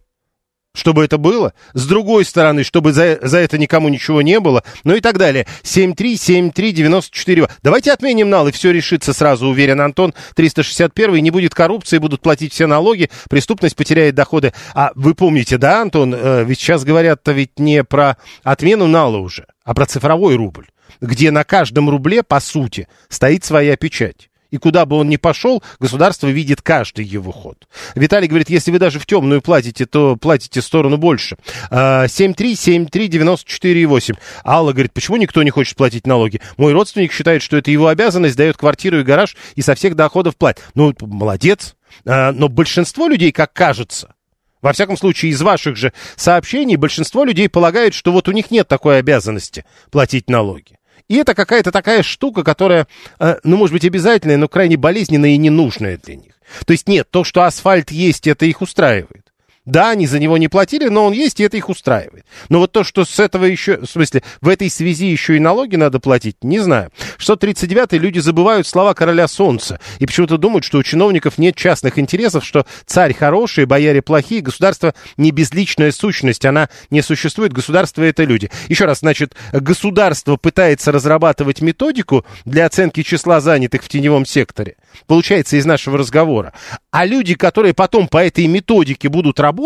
чтобы это было, с другой стороны, чтобы за, за это никому ничего не было, ну и так далее. 7373948. Давайте отменим нал, и все решится сразу, уверен Антон. 361 не будет коррупции, будут платить все налоги, преступность потеряет доходы. А вы помните, да, Антон, э, ведь сейчас говорят-то ведь не про отмену нала уже, а про цифровой рубль, где на каждом рубле, по сути, стоит своя печать. И куда бы он ни пошел, государство видит каждый его ход. Виталий говорит, если вы даже в темную платите, то платите сторону больше. А, 7373948. Алла говорит, почему никто не хочет платить налоги? Мой родственник считает, что это его обязанность, дает квартиру и гараж и со всех доходов платит. Ну, молодец. А, но большинство людей, как кажется, во всяком случае, из ваших же сообщений большинство людей полагает, что вот у них нет такой обязанности платить налоги. И это какая-то такая штука, которая, э, ну, может быть, обязательная, но крайне болезненная и ненужная для них. То есть нет, то, что асфальт есть, это их устраивает. Да, они за него не платили, но он есть, и это их устраивает. Но вот то, что с этого еще, в смысле, в этой связи еще и налоги надо платить, не знаю. 639-й люди забывают слова короля солнца и почему-то думают, что у чиновников нет частных интересов, что царь хороший, бояре плохие, государство не безличная сущность, она не существует, государство это люди. Еще раз, значит, государство пытается разрабатывать методику для оценки числа занятых в теневом секторе. Получается из нашего разговора. А люди, которые потом по этой методике будут работать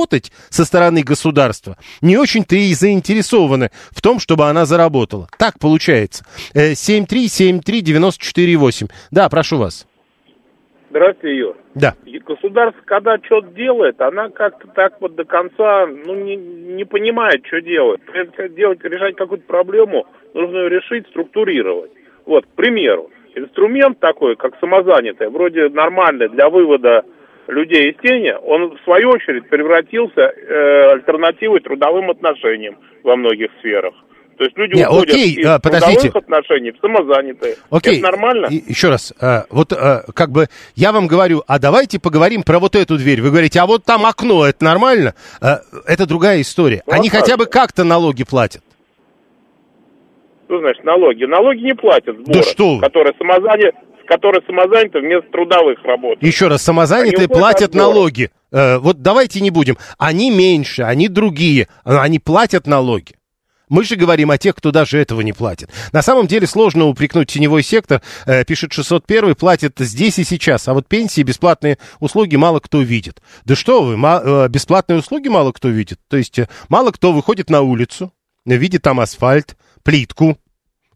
со стороны государства, не очень-то и заинтересованы в том, чтобы она заработала. Так получается. Э, 7373948. Да, прошу вас. Здравствуйте, Юр. Да. Государство, когда что-то делает, она как-то так вот до конца, ну, не, не понимает, что делать. Это делать, решать какую-то проблему, нужно ее решить, структурировать. Вот, к примеру, инструмент такой, как самозанятый, вроде нормальный для вывода людей из тени, он в свою очередь превратился э, альтернативой трудовым отношениям во многих сферах. То есть люди Не, уходят окей, из а, подождите. трудовых отношений в самозанятые. Окей. Это нормально? И- еще раз, э, вот э, как бы я вам говорю, а давайте поговорим про вот эту дверь. Вы говорите, а вот там окно, это нормально? Э, это другая история. Ну, Они как хотя бы как-то налоги платят. Что значит налоги? Налоги не платят сборы, Да что которые самозаняты, которые самозаняты вместо трудовых работ. Еще раз, самозанятые Они платят налоги. Э, вот давайте не будем. Они меньше, они другие, э, они платят налоги. Мы же говорим о тех, кто даже этого не платит. На самом деле сложно упрекнуть теневой сектор, э, пишет 601, платит здесь и сейчас, а вот пенсии, бесплатные услуги мало кто видит. Да что вы, э, бесплатные услуги мало кто видит. То есть э, мало кто выходит на улицу, видит там асфальт, плитку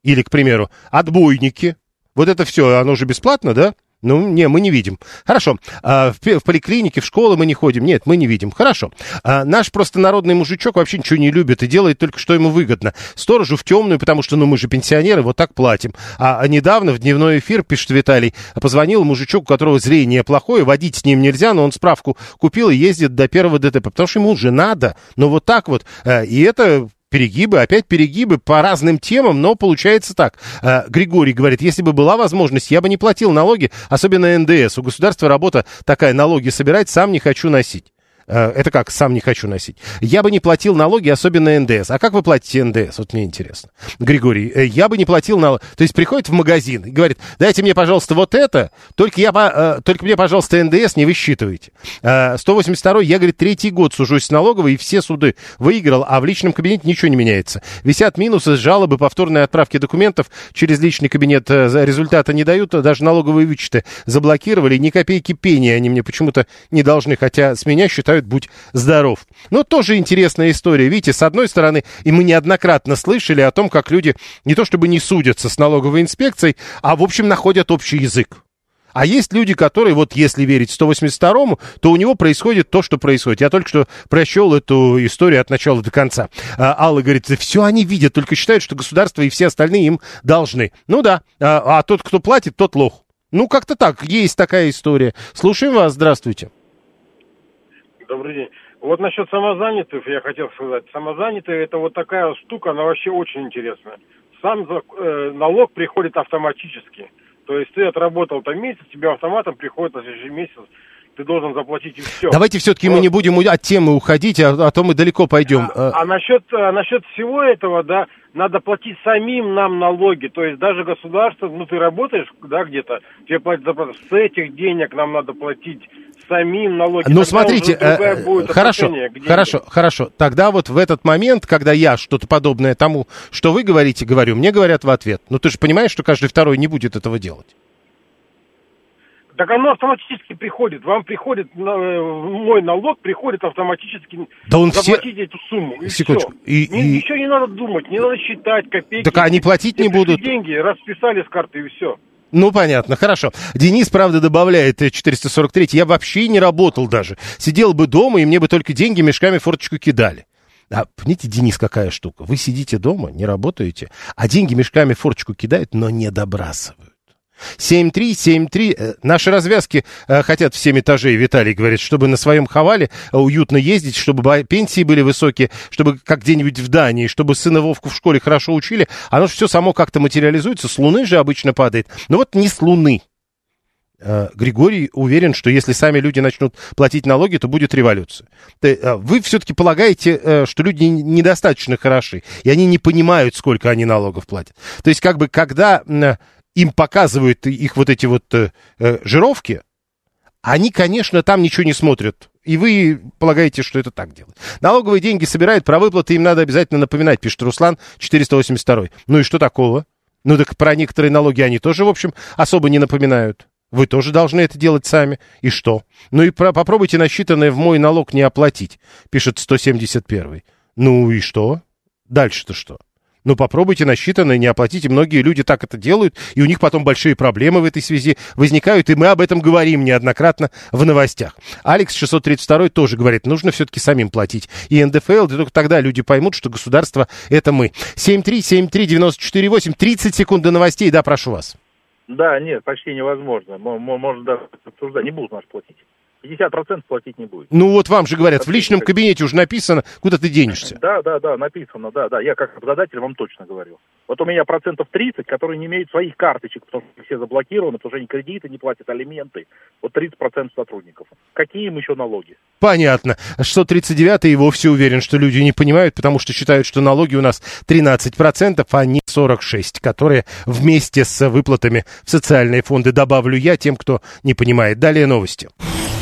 или, к примеру, отбойники. Вот это все, оно же бесплатно, да? Ну, не, мы не видим. Хорошо. А, в, в поликлинике, в школы мы не ходим. Нет, мы не видим. Хорошо. А, наш просто народный мужичок вообще ничего не любит и делает только, что ему выгодно. Сторожу в темную, потому что, ну, мы же пенсионеры, вот так платим. А, а недавно в дневной эфир, пишет Виталий, позвонил мужичок, у которого зрение плохое, водить с ним нельзя, но он справку купил и ездит до первого ДТП, потому что ему уже надо. Но вот так вот. А, и это перегибы, опять перегибы по разным темам, но получается так. Э, Григорий говорит, если бы была возможность, я бы не платил налоги, особенно НДС. У государства работа такая, налоги собирать, сам не хочу носить. Э, Это как, сам не хочу носить. Я бы не платил налоги, особенно НДС. А как вы платите НДС? Вот мне интересно. Григорий, э, я бы не платил налоги. То есть приходит в магазин и говорит, дайте мне, пожалуйста, вот это, только, я, э, только мне, пожалуйста, НДС не высчитывайте. Э, 182 я, говорит, третий год сужусь с налоговой и все суды выиграл, а в личном кабинете ничего не меняется. Висят минусы, жалобы, повторные отправки документов через личный кабинет результата не дают, а даже налоговые вычеты заблокировали, ни копейки пения они мне почему-то не должны, хотя с меня считают «будь здоров». Но тоже интересная история. Видите, с одной стороны, и мы неоднократно слышали о том, как люди не то чтобы не судятся с налоговой инспекцией, а в общем находят общий язык. А есть люди, которые, вот если верить 182-му, то у него происходит то, что происходит. Я только что прощел эту историю от начала до конца. А, Алла говорит, все они видят, только считают, что государство и все остальные им должны. Ну да, а, а тот, кто платит, тот лох. Ну, как-то так, есть такая история. Слушаем вас, здравствуйте. Добрый день. Вот насчет самозанятых я хотел сказать. Самозанятые это вот такая вот штука, она вообще очень интересная. Сам э, налог приходит автоматически. То есть ты отработал там месяц, тебе автоматом приходит на следующий месяц, ты должен заплатить и все. Давайте все-таки мы не будем от темы уходить, а, а то мы далеко пойдем. Э, А насчет, а насчет всего этого, да, надо платить самим нам налоги. То есть даже государство, ну ты работаешь, да, где-то, тебе платят зарплату. С этих денег нам надо платить самим налоги. Ну, Тогда смотрите, э, будет хорошо, хорошо, хорошо. Тогда вот в этот момент, когда я что-то подобное тому, что вы говорите, говорю, мне говорят в ответ. Ну, ты же понимаешь, что каждый второй не будет этого делать. Так оно автоматически приходит. Вам приходит, э, мой налог приходит автоматически. Да он все- заплатите эту сумму. И Секундочку. всё. И- Ни- и- Ничего не надо думать, не надо считать копейки. Так они платить не будут. деньги, расписали с карты и все. Ну, понятно, хорошо. Денис, правда, добавляет э, 443. Я вообще не работал даже. Сидел бы дома, и мне бы только деньги мешками в форточку кидали. А, понимаете, Денис, какая штука? Вы сидите дома, не работаете, а деньги мешками в форточку кидают, но не добрасывают. 7-3-7-3. Э, Наши развязки э, хотят в 7 этажей, Виталий говорит, чтобы на своем хавале э, уютно ездить, чтобы пенсии были высокие, чтобы как где-нибудь в Дании, чтобы сына Вовку в школе хорошо учили. Оно же все само как-то материализуется. С Луны же обычно падает. Но вот не с Луны. Григорий уверен, что если сами люди начнут платить налоги, то будет революция. Вы все-таки полагаете, что люди недостаточно хороши, и они не понимают, сколько они налогов платят. То есть, как бы, когда им показывают их вот эти вот э, э, жировки, они, конечно, там ничего не смотрят. И вы полагаете, что это так делать. Налоговые деньги собирают, про выплаты им надо обязательно напоминать, пишет Руслан 482. Ну и что такого? Ну так про некоторые налоги они тоже, в общем, особо не напоминают. Вы тоже должны это делать сами. И что? Ну и про- попробуйте насчитанное в мой налог не оплатить, пишет 171. Ну и что? Дальше-то что? Ну, попробуйте насчитанное не оплатить, и многие люди так это делают, и у них потом большие проблемы в этой связи возникают, и мы об этом говорим неоднократно в новостях. Алекс 632 тоже говорит, нужно все-таки самим платить. И НДФЛ, и только тогда люди поймут, что государство — это мы. 7373948, 30 секунд до новостей, да, прошу вас. Да, нет, почти невозможно. Мо- мо- Можно даже обсуждать. Не будут нас платить. 50% платить не будет. Ну, вот вам же говорят, в личном кабинете уже написано, куда ты денешься. Да, да, да, написано, да, да. Я как работодатель вам точно говорю. Вот у меня процентов 30, которые не имеют своих карточек, потому что все заблокированы, потому что они кредиты не платят, алименты. Вот 30% сотрудников. Какие им еще налоги? Понятно. 639 и вовсе уверен, что люди не понимают, потому что считают, что налоги у нас 13%, а не 46%, которые вместе с выплатами в социальные фонды добавлю я тем, кто не понимает. Далее новости.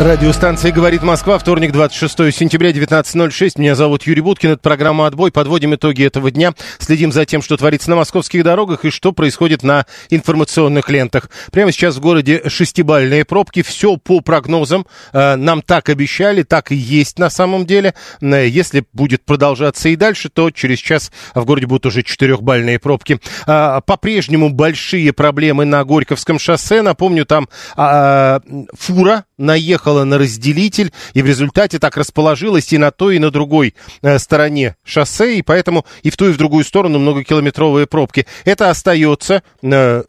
Радиостанция «Говорит Москва», вторник, 26 сентября, 19.06. Меня зовут Юрий Буткин, это программа «Отбой». Подводим итоги этого дня, следим за тем, что творится на московских дорогах и что происходит на информационных лентах. Прямо сейчас в городе шестибальные пробки, все по прогнозам. Э, Нам так обещали, так и есть на самом деле. Э, Если будет продолжаться и дальше, то через час в городе будут уже четырехбальные пробки. А, По-прежнему большие проблемы на Горьковском шоссе. Напомню, там а, фура наехала на разделитель, и в результате так расположилась и на той, и на другой э, стороне шоссе, и поэтому и в ту, и в другую сторону многокилометровые пробки. Это остается э,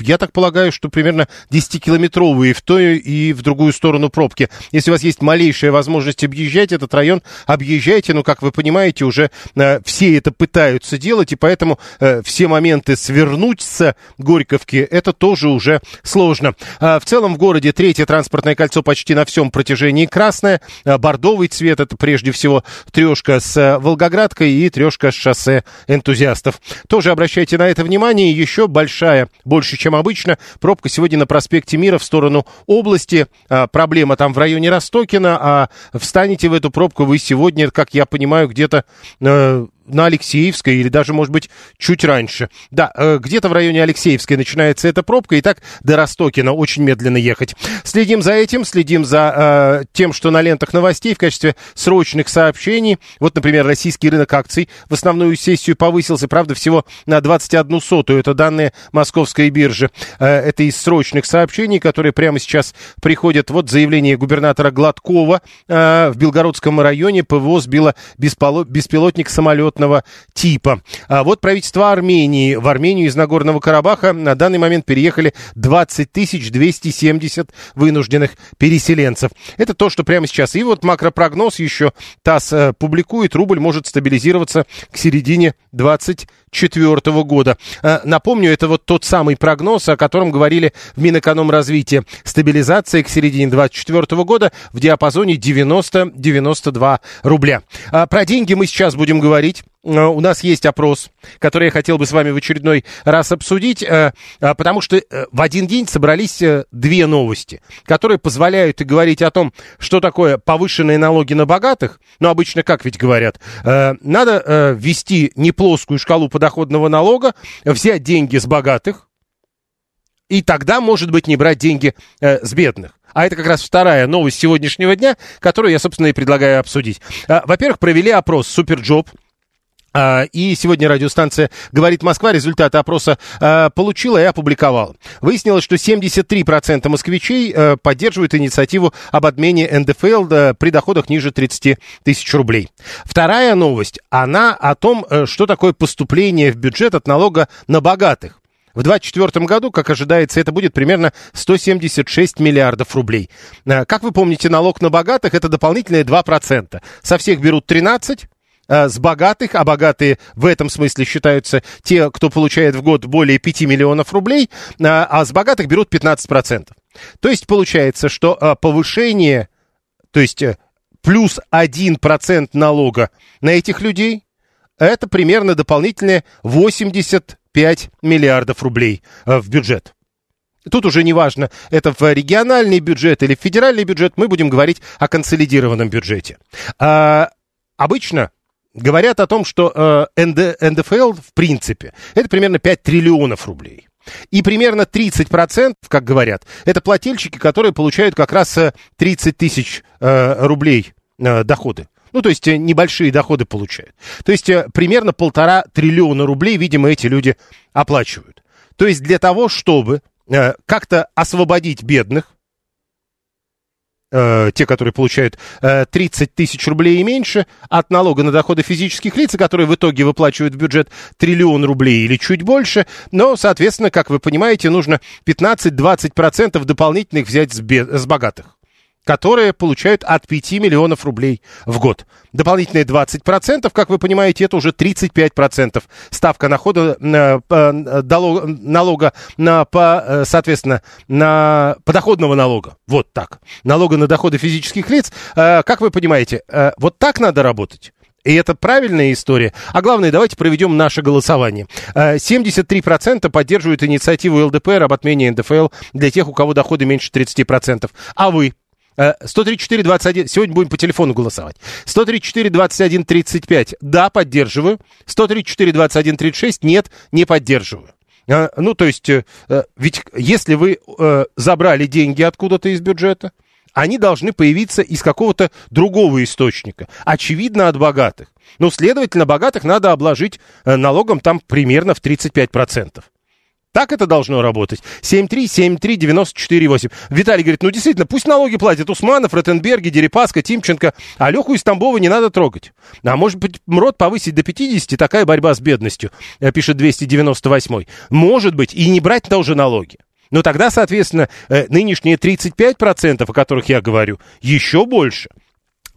я так полагаю, что примерно 10-километровые в ту и в другую сторону пробки. Если у вас есть малейшая возможность объезжать этот район, объезжайте. Но, как вы понимаете, уже э, все это пытаются делать, и поэтому э, все моменты свернуть с Горьковки, это тоже уже сложно. А в целом в городе третье транспортное кольцо почти на всем протяжении красное. А бордовый цвет, это прежде всего трешка с э, Волгоградкой и трешка с шоссе энтузиастов. Тоже обращайте на это внимание. Еще большая, больше чем обычно. Пробка сегодня на проспекте Мира в сторону области. А, проблема там в районе Ростокина, а встанете в эту пробку вы сегодня, как я понимаю, где-то э, на Алексеевской или даже, может быть, чуть раньше. Да, э, где-то в районе Алексеевской начинается эта пробка, и так до Ростокина очень медленно ехать. Следим за этим, следим за э, тем, что на лентах новостей в качестве срочных сообщений. Вот, например, российский рынок акций в основную сессию повысился, правда, всего на 21 сотую. Это данные московской биржи. Э, это из срочных сообщений, которые прямо сейчас приходят. Вот заявление губернатора Гладкова э, в Белгородском районе ПВО сбило бесполо- беспилотник самолет самолетного типа. А вот правительство Армении. В Армению из Нагорного Карабаха на данный момент переехали 20 270 вынужденных переселенцев. Это то, что прямо сейчас. И вот макропрогноз еще ТАСС э, публикует. Рубль может стабилизироваться к середине 2024 года. Э, напомню, это вот тот самый прогноз, о котором говорили в Минэкономразвитии. Стабилизация к середине 2024 года в диапазоне 90-92 рубля. А про деньги мы сейчас будем говорить. Э, у нас есть опрос, который я хотел бы с вами в очередной раз обсудить, э, э, потому что в один день собрались две новости, которые позволяют и говорить о том, что такое повышенные налоги на богатых. Ну, обычно как ведь говорят, надо ввести не плоскую шкалу подоходного налога, взять деньги с богатых, и тогда, может быть, не брать деньги с бедных. А это как раз вторая новость сегодняшнего дня, которую я, собственно, и предлагаю обсудить. Во-первых, провели опрос SuperJob. А, и сегодня радиостанция «Говорит Москва» результаты опроса а, получила и опубликовала. Выяснилось, что 73% москвичей а, поддерживают инициативу об отмене НДФЛ при доходах ниже 30 тысяч рублей. Вторая новость, она о том, что такое поступление в бюджет от налога на богатых. В 2024 году, как ожидается, это будет примерно 176 миллиардов рублей. Как вы помните, налог на богатых – это дополнительные 2%. Со всех берут 13%, с богатых, а богатые в этом смысле считаются те, кто получает в год более 5 миллионов рублей, а с богатых берут 15%. То есть получается, что повышение, то есть плюс 1% налога на этих людей, это примерно дополнительные 85 миллиардов рублей в бюджет. Тут уже не важно, это в региональный бюджет или в федеральный бюджет, мы будем говорить о консолидированном бюджете. А, обычно говорят о том, что э, НД, НДФЛ, в принципе, это примерно 5 триллионов рублей. И примерно 30%, как говорят, это плательщики, которые получают как раз 30 тысяч э, рублей э, доходы. Ну, то есть небольшие доходы получают. То есть примерно полтора триллиона рублей, видимо, эти люди оплачивают. То есть для того, чтобы э, как-то освободить бедных, э, те, которые получают э, 30 тысяч рублей и меньше, от налога на доходы физических лиц, которые в итоге выплачивают в бюджет триллион рублей или чуть больше. Но, соответственно, как вы понимаете, нужно 15-20% дополнительных взять с, богатых которые получают от 5 миллионов рублей в год. Дополнительные 20%, как вы понимаете, это уже 35% ставка находа, э, налога на, по, соответственно, на подоходного налога. Вот так. Налога на доходы физических лиц. Э, как вы понимаете, э, вот так надо работать. И это правильная история. А главное, давайте проведем наше голосование. 73% поддерживают инициативу ЛДПР об отмене НДФЛ для тех, у кого доходы меньше 30%. А вы? Э, 134 21, сегодня будем по телефону голосовать. 134 21 35, да, поддерживаю. 134 21 36, нет, не поддерживаю. Э, Ну, то есть, э, э, ведь если вы э, забрали деньги откуда-то из бюджета, они должны появиться из какого-то другого источника. Очевидно, от богатых. Ну, следовательно, богатых надо обложить э, налогом там примерно в 35%. Так это должно работать. 7373948. Виталий говорит, ну действительно, пусть налоги платят Усманов, Ротенберги, Дерипаска, Тимченко, а Леху из Тамбова не надо трогать. А может быть, МРОД повысить до 50, такая борьба с бедностью, э, пишет 298. Может быть, и не брать тоже налоги. Но тогда, соответственно, э, нынешние 35%, о которых я говорю, еще больше.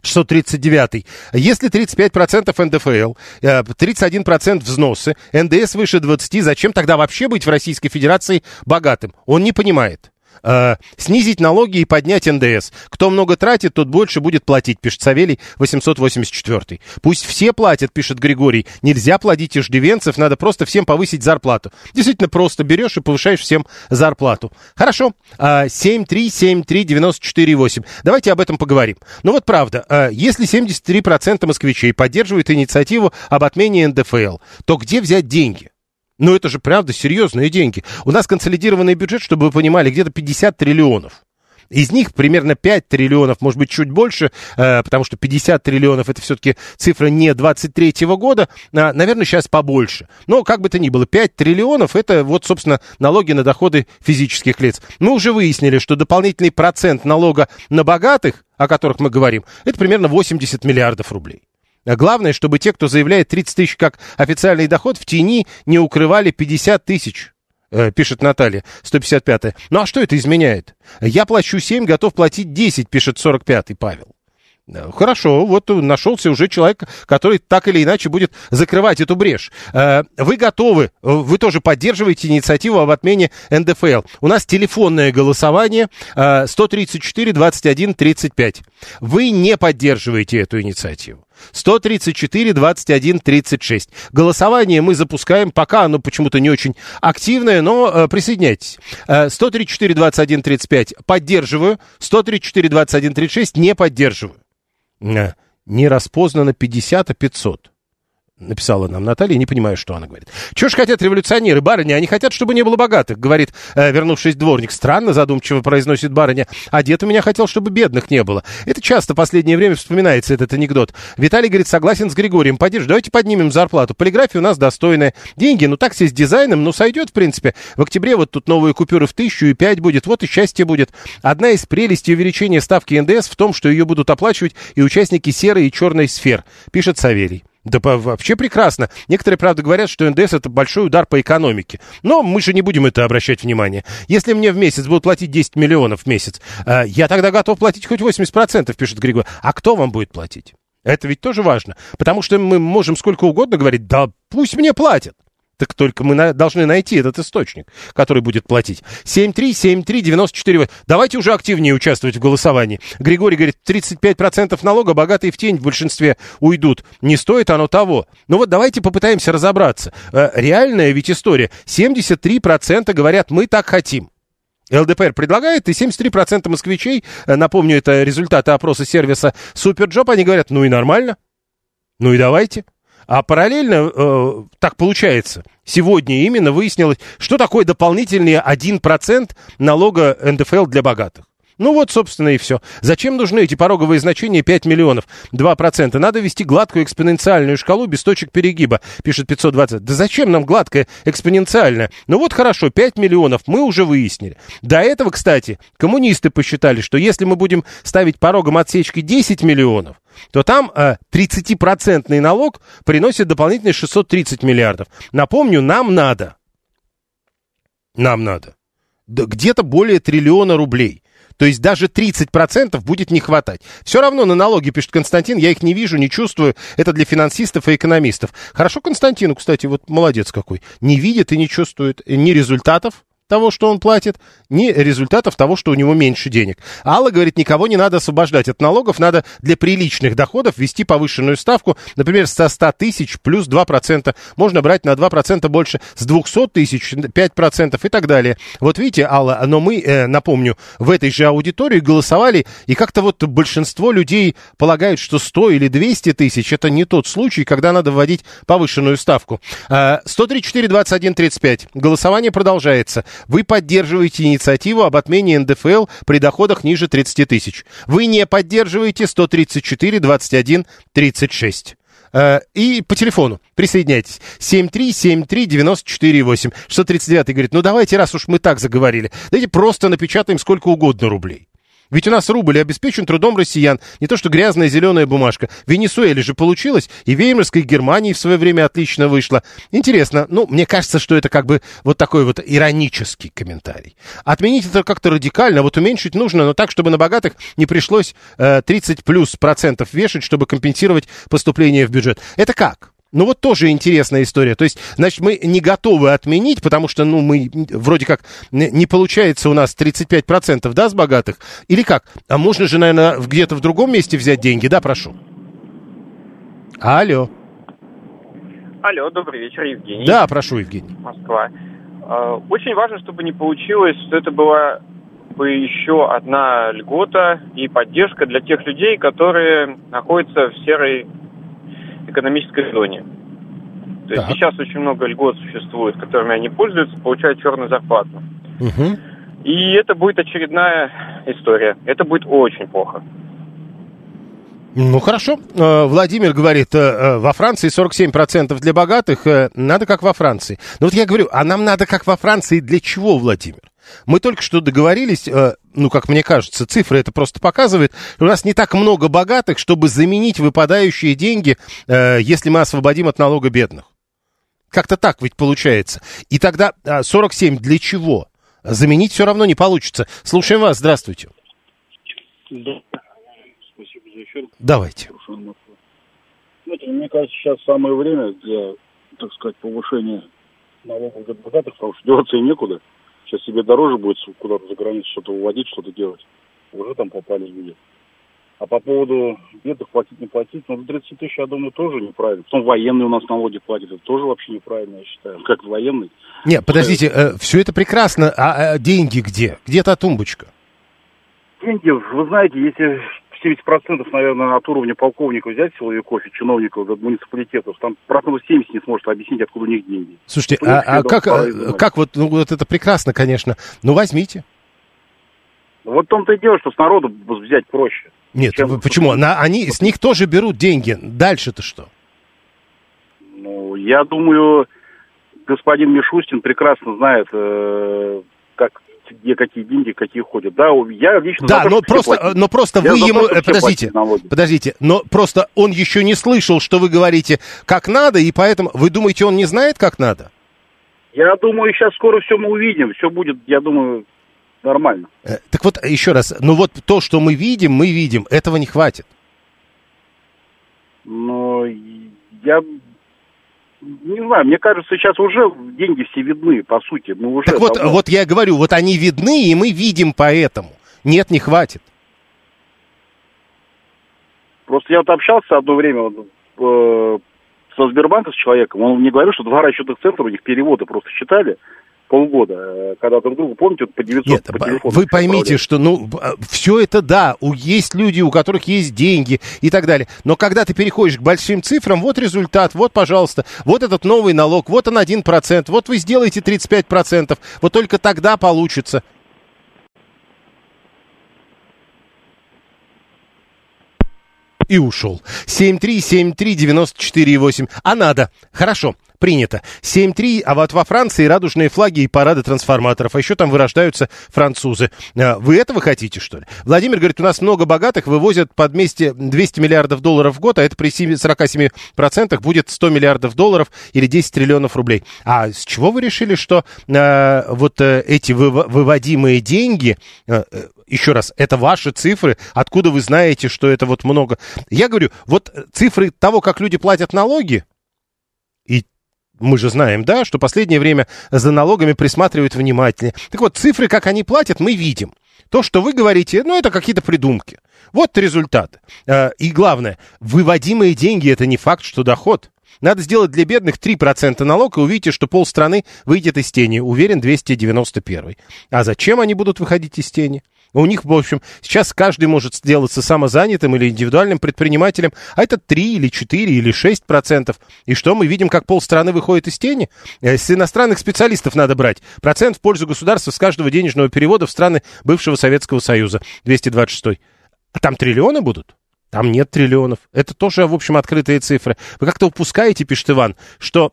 639. Если 35% НДФЛ, э, 31% взносы, НДС выше 20, зачем тогда вообще быть в Российской Федерации богатым? Он не понимает. Э, снизить налоги и поднять НДС. Кто много тратит, тот больше будет платить, пишет Савелий 884. Пусть все платят, пишет Григорий. Нельзя плодить иждивенцев, надо просто всем повысить зарплату. Действительно, просто берешь и повышаешь всем зарплату. Хорошо. Э, 7373948. Давайте об этом поговорим. Ну вот правда, э, если 73% москвичей поддерживают инициативу об отмене НДФЛ, то где взять деньги? Ну, это же, правда, серьезные деньги. У нас консолидированный бюджет, чтобы вы понимали, где-то 50 триллионов. Из них примерно 5 триллионов, может быть, чуть больше, э, потому что 50 триллионов это все-таки цифра не 23 года, а, наверное, сейчас побольше. Но, как бы то ни было, 5 триллионов это вот, собственно, налоги на доходы физических лиц. Мы уже выяснили, что дополнительный процент налога на богатых, о которых мы говорим, это примерно 80 миллиардов рублей. А Главное, чтобы те, кто заявляет 30 тысяч как официальный доход, в тени не укрывали 50 тысяч. Э, пишет Наталья, 155-я. Ну а что это изменяет? Я плачу 7, готов платить 10, пишет 45-й Павел. Э, Хорошо, вот нашелся уже человек, который так или иначе будет закрывать эту брешь. Э, Вы готовы, вы тоже поддерживаете инициативу об отмене НДФЛ. У нас телефонное голосование 134 21 35. Вы не поддерживаете эту инициативу. 134 21 36. Голосование мы запускаем, пока оно почему-то не очень активное, но э, присоединяйтесь. Э, 134 21 35 поддерживаю, 134 21 36 не поддерживаю. Э, Не распознано 50, а 500. Написала нам Наталья, не понимаю, что она говорит. Чего ж хотят революционеры, барыня? Они хотят, чтобы не было богатых, говорит э, вернувшись дворник. Странно, задумчиво произносит барыня. А дед у меня хотел, чтобы бедных не было. Это часто в последнее время вспоминается этот анекдот. Виталий говорит, согласен с Григорием. Поддержь, давайте поднимем зарплату. Полиграфия у нас достойная. Деньги, ну так все с дизайном, ну сойдет, в принципе. В октябре вот тут новые купюры в тысячу и пять будет. Вот и счастье будет. Одна из прелестей увеличения ставки НДС в том, что ее будут оплачивать и участники серой и черной сфер, пишет Савелий. Да вообще прекрасно. Некоторые, правда, говорят, что НДС это большой удар по экономике. Но мы же не будем это обращать внимание. Если мне в месяц будут платить 10 миллионов в месяц, э, я тогда готов платить хоть 80%, пишет Григорий. А кто вам будет платить? Это ведь тоже важно. Потому что мы можем сколько угодно говорить, да пусть мне платят. Так только мы на- должны найти этот источник, который будет платить. 7373948. Давайте уже активнее участвовать в голосовании. Григорий говорит, 35% налога богатые в тень в большинстве уйдут. Не стоит оно того. Ну вот давайте попытаемся разобраться. Э, реальная ведь история. 73% говорят, мы так хотим. ЛДПР предлагает, и 73% москвичей, э, напомню, это результаты опроса сервиса SuperJob, они говорят, ну и нормально, ну и давайте. А параллельно, э, так получается, сегодня именно выяснилось, что такое дополнительный 1% налога НДФЛ для богатых. Ну вот, собственно, и все. Зачем нужны эти пороговые значения 5 миллионов, 2%? Надо вести гладкую экспоненциальную шкалу без точек перегиба, пишет 520. Да зачем нам гладкая экспоненциальная? Ну вот хорошо, 5 миллионов мы уже выяснили. До этого, кстати, коммунисты посчитали, что если мы будем ставить порогом отсечки 10 миллионов, то там э, 30% налог приносит дополнительные 630 миллиардов. Напомню, нам надо, нам надо, да где-то более триллиона рублей. То есть даже 30% будет не хватать. Все равно на налоги, пишет Константин, я их не вижу, не чувствую. Это для финансистов и экономистов. Хорошо Константину, кстати, вот молодец какой. Не видит и не чувствует ни результатов, того, что он платит, ни результатов того, что у него меньше денег. Алла говорит, никого не надо освобождать от налогов, надо для приличных доходов ввести повышенную ставку, например, со 100 тысяч плюс 2%. Можно брать на 2% больше, с 200 тысяч 5% и так далее. Вот видите, Алла, но мы, э, напомню, в этой же аудитории голосовали, и как-то вот большинство людей полагают, что 100 или 200 тысяч это не тот случай, когда надо вводить повышенную ставку. Э, 134, 21, 35. Голосование продолжается. Вы поддерживаете инициативу об отмене НДФЛ при доходах ниже 30 тысяч. Вы не поддерживаете 134, 21, 36. Э, И по телефону присоединяйтесь. 7373948. 639 говорит, ну давайте, раз уж мы так заговорили, давайте просто напечатаем сколько угодно рублей. Ведь у нас рубль обеспечен трудом россиян. Не то что грязная зеленая бумажка. В Венесуэле же получилось, и Веймарской Германии в свое время отлично вышло. Интересно, ну, мне кажется, что это как бы вот такой вот иронический комментарий. Отменить это как-то радикально, вот уменьшить нужно, но так, чтобы на богатых не пришлось э, 30 плюс процентов вешать, чтобы компенсировать поступление в бюджет. Это как? Ну вот тоже интересная история. То есть, значит, мы не готовы отменить, потому что, ну, мы вроде как не получается у нас 35%, да, с богатых? Или как? А можно же, наверное, где-то в другом месте взять деньги, да, прошу? Алло. Алло, добрый вечер, Евгений. Да, прошу, Евгений. Москва. Э, Очень важно, чтобы не получилось, что это была бы еще одна льгота и поддержка для тех людей, которые находятся в серой экономической зоне. То есть сейчас очень много льгот существует, которыми они пользуются, получают черную зарплату. И это будет очередная история. Это будет очень плохо. Ну, хорошо. Э, Владимир говорит, э, э, во Франции 47% для богатых, надо как во Франции. Ну, вот я говорю, а нам надо как во Франции для чего, Владимир? Мы только что договорились, ну, как мне кажется, цифры это просто показывают, у нас не так много богатых, чтобы заменить выпадающие деньги, если мы освободим от налога бедных. Как-то так ведь получается. И тогда а, 47 для чего? Заменить все равно не получится. Слушаем вас, здравствуйте. Да. Эфир. Давайте. Знаете, мне кажется, сейчас самое время для, так сказать, повышения налогов для богатых, потому что деваться и некуда. Сейчас себе дороже будет куда-то за границу что-то уводить, что-то делать. Уже там попались люди. А по поводу бедных платить, не платить, ну, до 30 тысяч, я думаю, тоже неправильно. Потом военные у нас налоги платят, это тоже вообще неправильно, я считаю. Как военный. Не, подождите, все это прекрасно, а, а деньги где? Где та тумбочка? Деньги, вы знаете, если 70%, наверное, от уровня полковника взять силовиков и чиновников от муниципалитетов, там процентов 70 не сможет объяснить, откуда у них деньги. Слушайте, Ну, а, а как, э, как вот, ну вот это прекрасно, конечно, ну возьмите. Вот в том-то и дело, что с народу взять проще. Нет, Чем- почему? На, они, с них тоже берут деньги. Дальше-то что? Ну, я думаю, господин Мишустин прекрасно знает, э, где какие деньги, какие ходят. Да, я лично Да, но просто, платили. но просто Я вы то, ему... э, Подождите, подождите, но просто он еще не слышал, что вы говорите как надо, и поэтому... Вы думаете, он не знает, как надо? Я думаю, сейчас скоро все мы увидим, все будет, я думаю, нормально. Э, Так вот, еще раз, ну вот то, что мы видим, мы видим, этого не хватит. Но я не знаю, мне кажется, сейчас уже деньги все видны, по сути. Мы уже Так вот, давно- вот я говорю, вот они видны, и мы видим поэтому. Нет, не хватит. Просто я вот общался одно время э, со Сбербанка, с человеком, он мне говорил, что два расчетных центра у них переводы просто считали полгода, э, когда друг другу, помните, вот по 900 Нет, по телефону вы поймите, что, ну, все это да, у, есть люди, у которых есть деньги и так далее. Но когда ты переходишь к большим цифрам, вот результат, вот, пожалуйста, вот этот новый налог, вот он 1%, вот вы сделаете 35%, вот только тогда получится. И ушел. 7373948. А надо. Хорошо. Принято. 7-3, а вот во Франции радужные флаги и парады трансформаторов. А еще там вырождаются французы. А, Вы этого хотите, что ли? Владимир говорит, у нас много богатых, вывозят под вместе 200 миллиардов долларов в год, а это при 7 47% будет 100 миллиардов долларов или 10 триллионов рублей. А с чего вы решили, что э, вот э, эти выво- выводимые деньги, э, э, еще раз, это ваши цифры, откуда вы знаете, что это вот много? Я говорю, вот цифры того, как люди платят налоги, и мы же знаем, да, что последнее время за налогами присматривают внимательнее. Так вот, цифры, как они платят, мы видим. То, что вы говорите, ну, это какие-то придумки. Вот результаты. Э, и главное, выводимые деньги – это не факт, что доход. Надо сделать для бедных 3% налог, и увидите, что полстраны выйдет из тени. Уверен, 291. А зачем они будут выходить из тени? У них, в общем, сейчас каждый может сделаться самозанятым или индивидуальным предпринимателем, а это 3 или 4 или 6 процентов. И что мы видим, как полстраны выходит из тени? Э, с иностранных специалистов надо брать. Процент в пользу государства с каждого денежного перевода в страны бывшего Советского Союза. 226. А там триллионы будут? Там нет триллионов. Это тоже, в общем, открытые цифры. Вы как-то упускаете, пишет Иван, что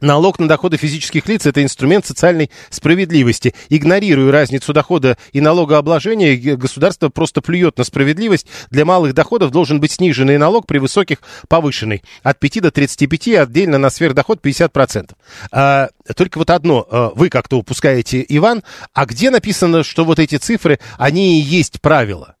Налог на доходы физических лиц – это инструмент социальной справедливости. Игнорируя разницу дохода и налогообложения, государство просто плюет на справедливость. Для малых доходов должен быть сниженный налог, при высоких – повышенный. От 5 до 35, отдельно на сверхдоход 50%. А, только вот одно, а, вы как-то упускаете, Иван, а где написано, что вот эти цифры, они и есть правила?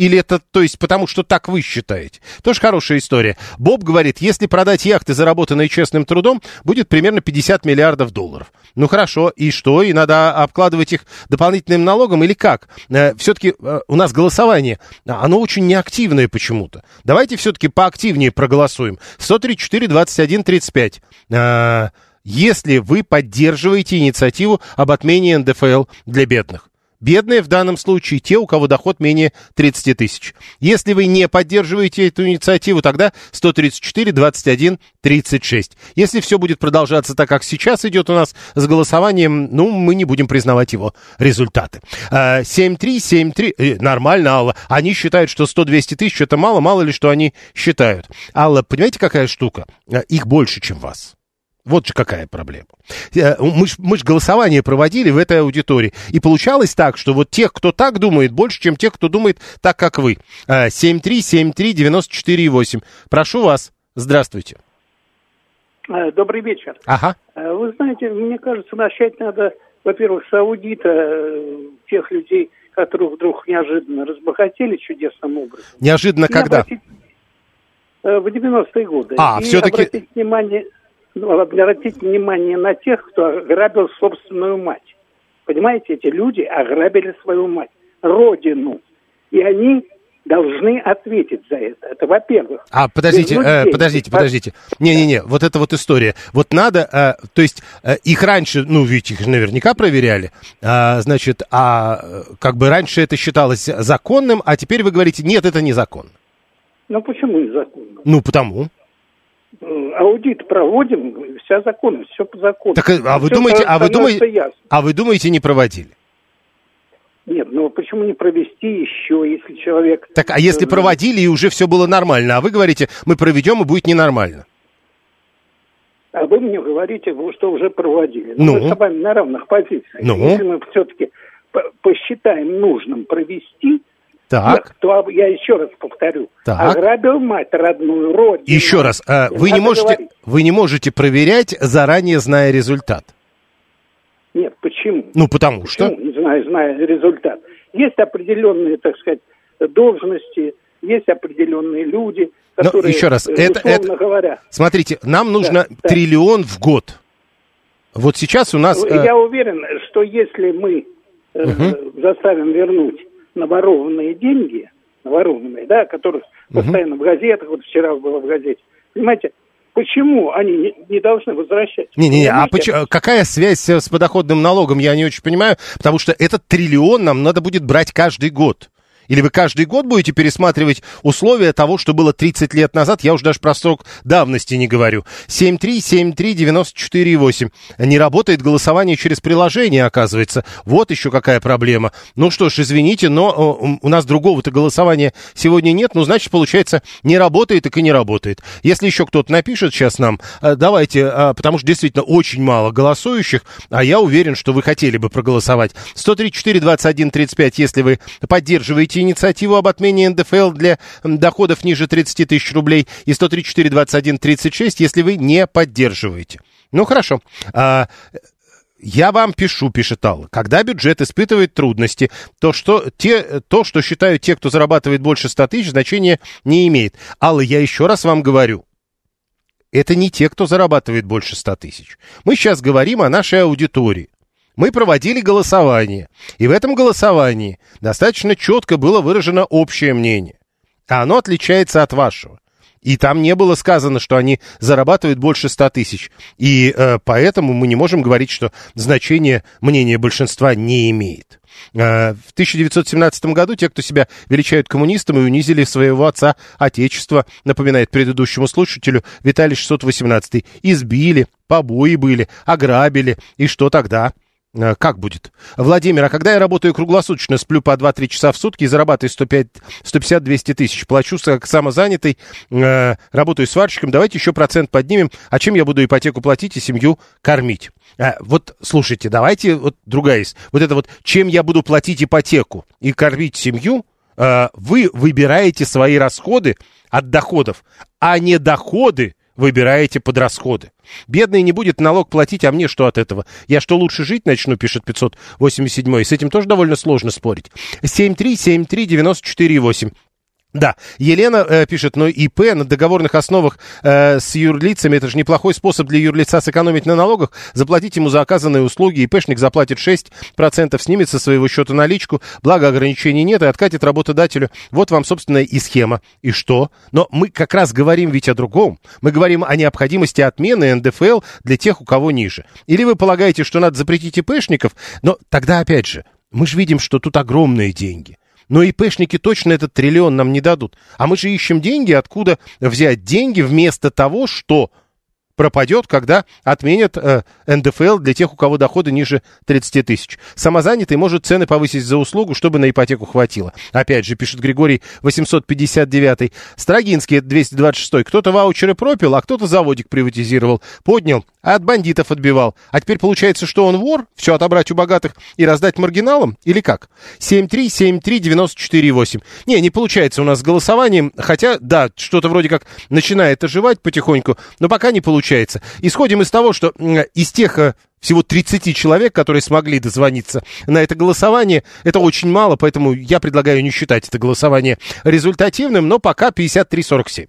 Или это, то есть, потому что так вы считаете? Тоже хорошая история. Боб говорит, если продать яхты, заработанные честным трудом, будет примерно 50 миллиардов долларов. Ну хорошо, и что? И надо обкладывать их дополнительным налогом или как? Э, все-таки э, у нас голосование, оно очень неактивное почему-то. Давайте все-таки поактивнее проголосуем. 134, 21, 35. Э, если вы поддерживаете инициативу об отмене НДФЛ для бедных. Бедные в данном случае те, у кого доход менее 30 тысяч. Если вы не поддерживаете эту инициативу, тогда 134, 21, 36. Если все будет продолжаться так, как сейчас идет у нас с голосованием, ну, мы не будем признавать его результаты. 7-3, 7-3, э, нормально, Алла. Они считают, что 100-200 тысяч это мало, мало ли что они считают. Алла, понимаете, какая штука? Э, их больше, чем вас. Вот же какая проблема. Э, мы ж, мы ж голосование проводили в этой аудитории. И получалось так, что вот тех, кто так думает, больше, чем тех, кто думает так, как вы. 7373948. Э, Прошу вас. Здравствуйте. Э, добрый вечер. Ага. Вы знаете, мне кажется, начать надо, во-первых, с аудита тех людей, которые вдруг неожиданно разбогатели чудесным образом. Неожиданно И когда? Обратить, в 90-е годы. А, и все-таки... обратить внимание обратить внимание на тех, кто ограбил собственную мать. Понимаете, эти люди ограбили свою мать, родину. И они должны ответить за это. Это во-первых. А, подождите, э, подождите, подождите. Не-не-не, вот эта вот история. Вот надо, э, то есть э, их раньше, ну, ведь их наверняка проверяли, э, значит, а э, как бы раньше это считалось законным, а теперь вы говорите, нет, это незаконно. Ну, почему незаконно? Ну, потому. Э, аудит проводим, вся законность, все по закону. Так, а вы все думаете, а вы думаете, ясно. а вы думаете, не проводили? Нет, ну почему не провести еще, если человек... Так, а если проводили и уже все было нормально, а вы говорите, мы проведем и будет ненормально? А вы мне говорите, что уже проводили. Но Ну? Мы с вами на равных позициях. Ну? Если мы все-таки посчитаем нужным провести, Так. то я еще раз повторю, Так. ограбил мать родную, родину. Еще раз, э, вы не можете, говорить. вы не можете проверять, заранее зная результат. Нет, почему? Ну, потому что... Почему, не знаю, зная результат. Есть определенные, так сказать, должности, есть определенные люди, Но которые, еще раз, э, это, это- говоря... Смотрите, нам нужно Да, да. триллион в год. Вот сейчас у нас... э, Я уверен, что если мы э, Мгм. заставим вернуть наворованные деньги, наворованные, да, которых Мгм. постоянно в газетах, вот вчера было в газете, понимаете, почему они не, не должны возвращать? Не-не-не, а Понимаете? поч- какая связь э, с подоходным налогом, я не очень понимаю, потому что этот триллион нам надо будет брать каждый год. Или вы каждый год будете пересматривать условия того, что было 30 лет назад? Я уже даже про срок давности не говорю. 7373948. Не работает голосование через приложение, оказывается. Вот еще какая проблема. Ну что ж, извините, но э, у нас другого-то голосования сегодня нет. Ну, значит, получается, не работает, так и не работает. Если еще кто-то напишет сейчас нам, э, давайте, э, потому что действительно очень мало голосующих, а я уверен, что вы хотели бы проголосовать. 134 21 35, если вы поддерживаете инициативу об отмене НДФЛ для доходов ниже 30 тысяч рублей, и 134 21 36, если вы не поддерживаете. Ну, хорошо. А, я вам пишу, пишет Алла, когда бюджет испытывает трудности, то что, те, то, что считают те, кто зарабатывает больше 100 тысяч, значения не имеет. Алла, я еще раз вам говорю, это не те, кто зарабатывает больше 100 тысяч. Мы сейчас говорим о нашей аудитории. Мы проводили голосование, и в этом голосовании достаточно четко было выражено общее мнение. А оно отличается от вашего. И там не было сказано, что они зарабатывают больше 100 тысяч. И э, поэтому мы не можем говорить, что значение мнения большинства не имеет. Э, в 1917 году те, кто себя величают коммунистами, унизили своего отца Отечества, напоминает предыдущему слушателю Виталий 618, избили, побои были, ограбили. И что тогда? Э, как будет? Владимир, а когда я работаю круглосуточно, сплю по 2-3 часа в сутки и зарабатываю 150-200 тысяч, плачу как самозанятый, э, работаю сварщиком, давайте еще процент поднимем, а чем я буду ипотеку платить и семью кормить? А, вот, слушайте, давайте, вот другая есть, вот это вот, чем я буду платить ипотеку и кормить семью, э, вы выбираете свои расходы от доходов, а не доходы выбираете под расходы. Бедный не будет налог платить, а мне что от этого? Я что, лучше жить начну, пишет 587 С этим тоже довольно сложно спорить. 7373948. Да, Елена э, пишет, но ИП на договорных основах э, с юрлицами, это же неплохой способ для юрлица сэкономить на налогах, заплатить ему за оказанные услуги, ИПшник заплатит 6%, снимет со своего счета наличку, благо ограничений нет и откатит работодателю. Вот вам, собственно, и схема. И что? Но мы как раз говорим ведь о другом. Мы говорим о необходимости отмены НДФЛ для тех, у кого ниже. Или вы полагаете, что надо запретить ИПшников, но тогда опять же, мы же видим, что тут огромные деньги. Но ИПшники точно этот триллион нам не дадут. А мы же ищем деньги, откуда взять деньги вместо того, что пропадет, когда отменят э, НДФЛ для тех, у кого доходы ниже 30 тысяч. Самозанятый может цены повысить за услугу, чтобы на ипотеку хватило. Опять же, пишет Григорий 859. Строгинский 226. Кто-то ваучеры пропил, а кто-то заводик приватизировал. Поднял, а от бандитов отбивал. А теперь получается, что он вор? Все отобрать у богатых и раздать маргиналам? Или как? 7373948. Не, не получается у нас с голосованием. Хотя, да, что-то вроде как начинает оживать потихоньку, но пока не получается получается. Исходим из того, что из тех э, всего 30 человек, которые смогли дозвониться на это голосование, это очень мало, поэтому я предлагаю не считать это голосование результативным, но пока 53-47.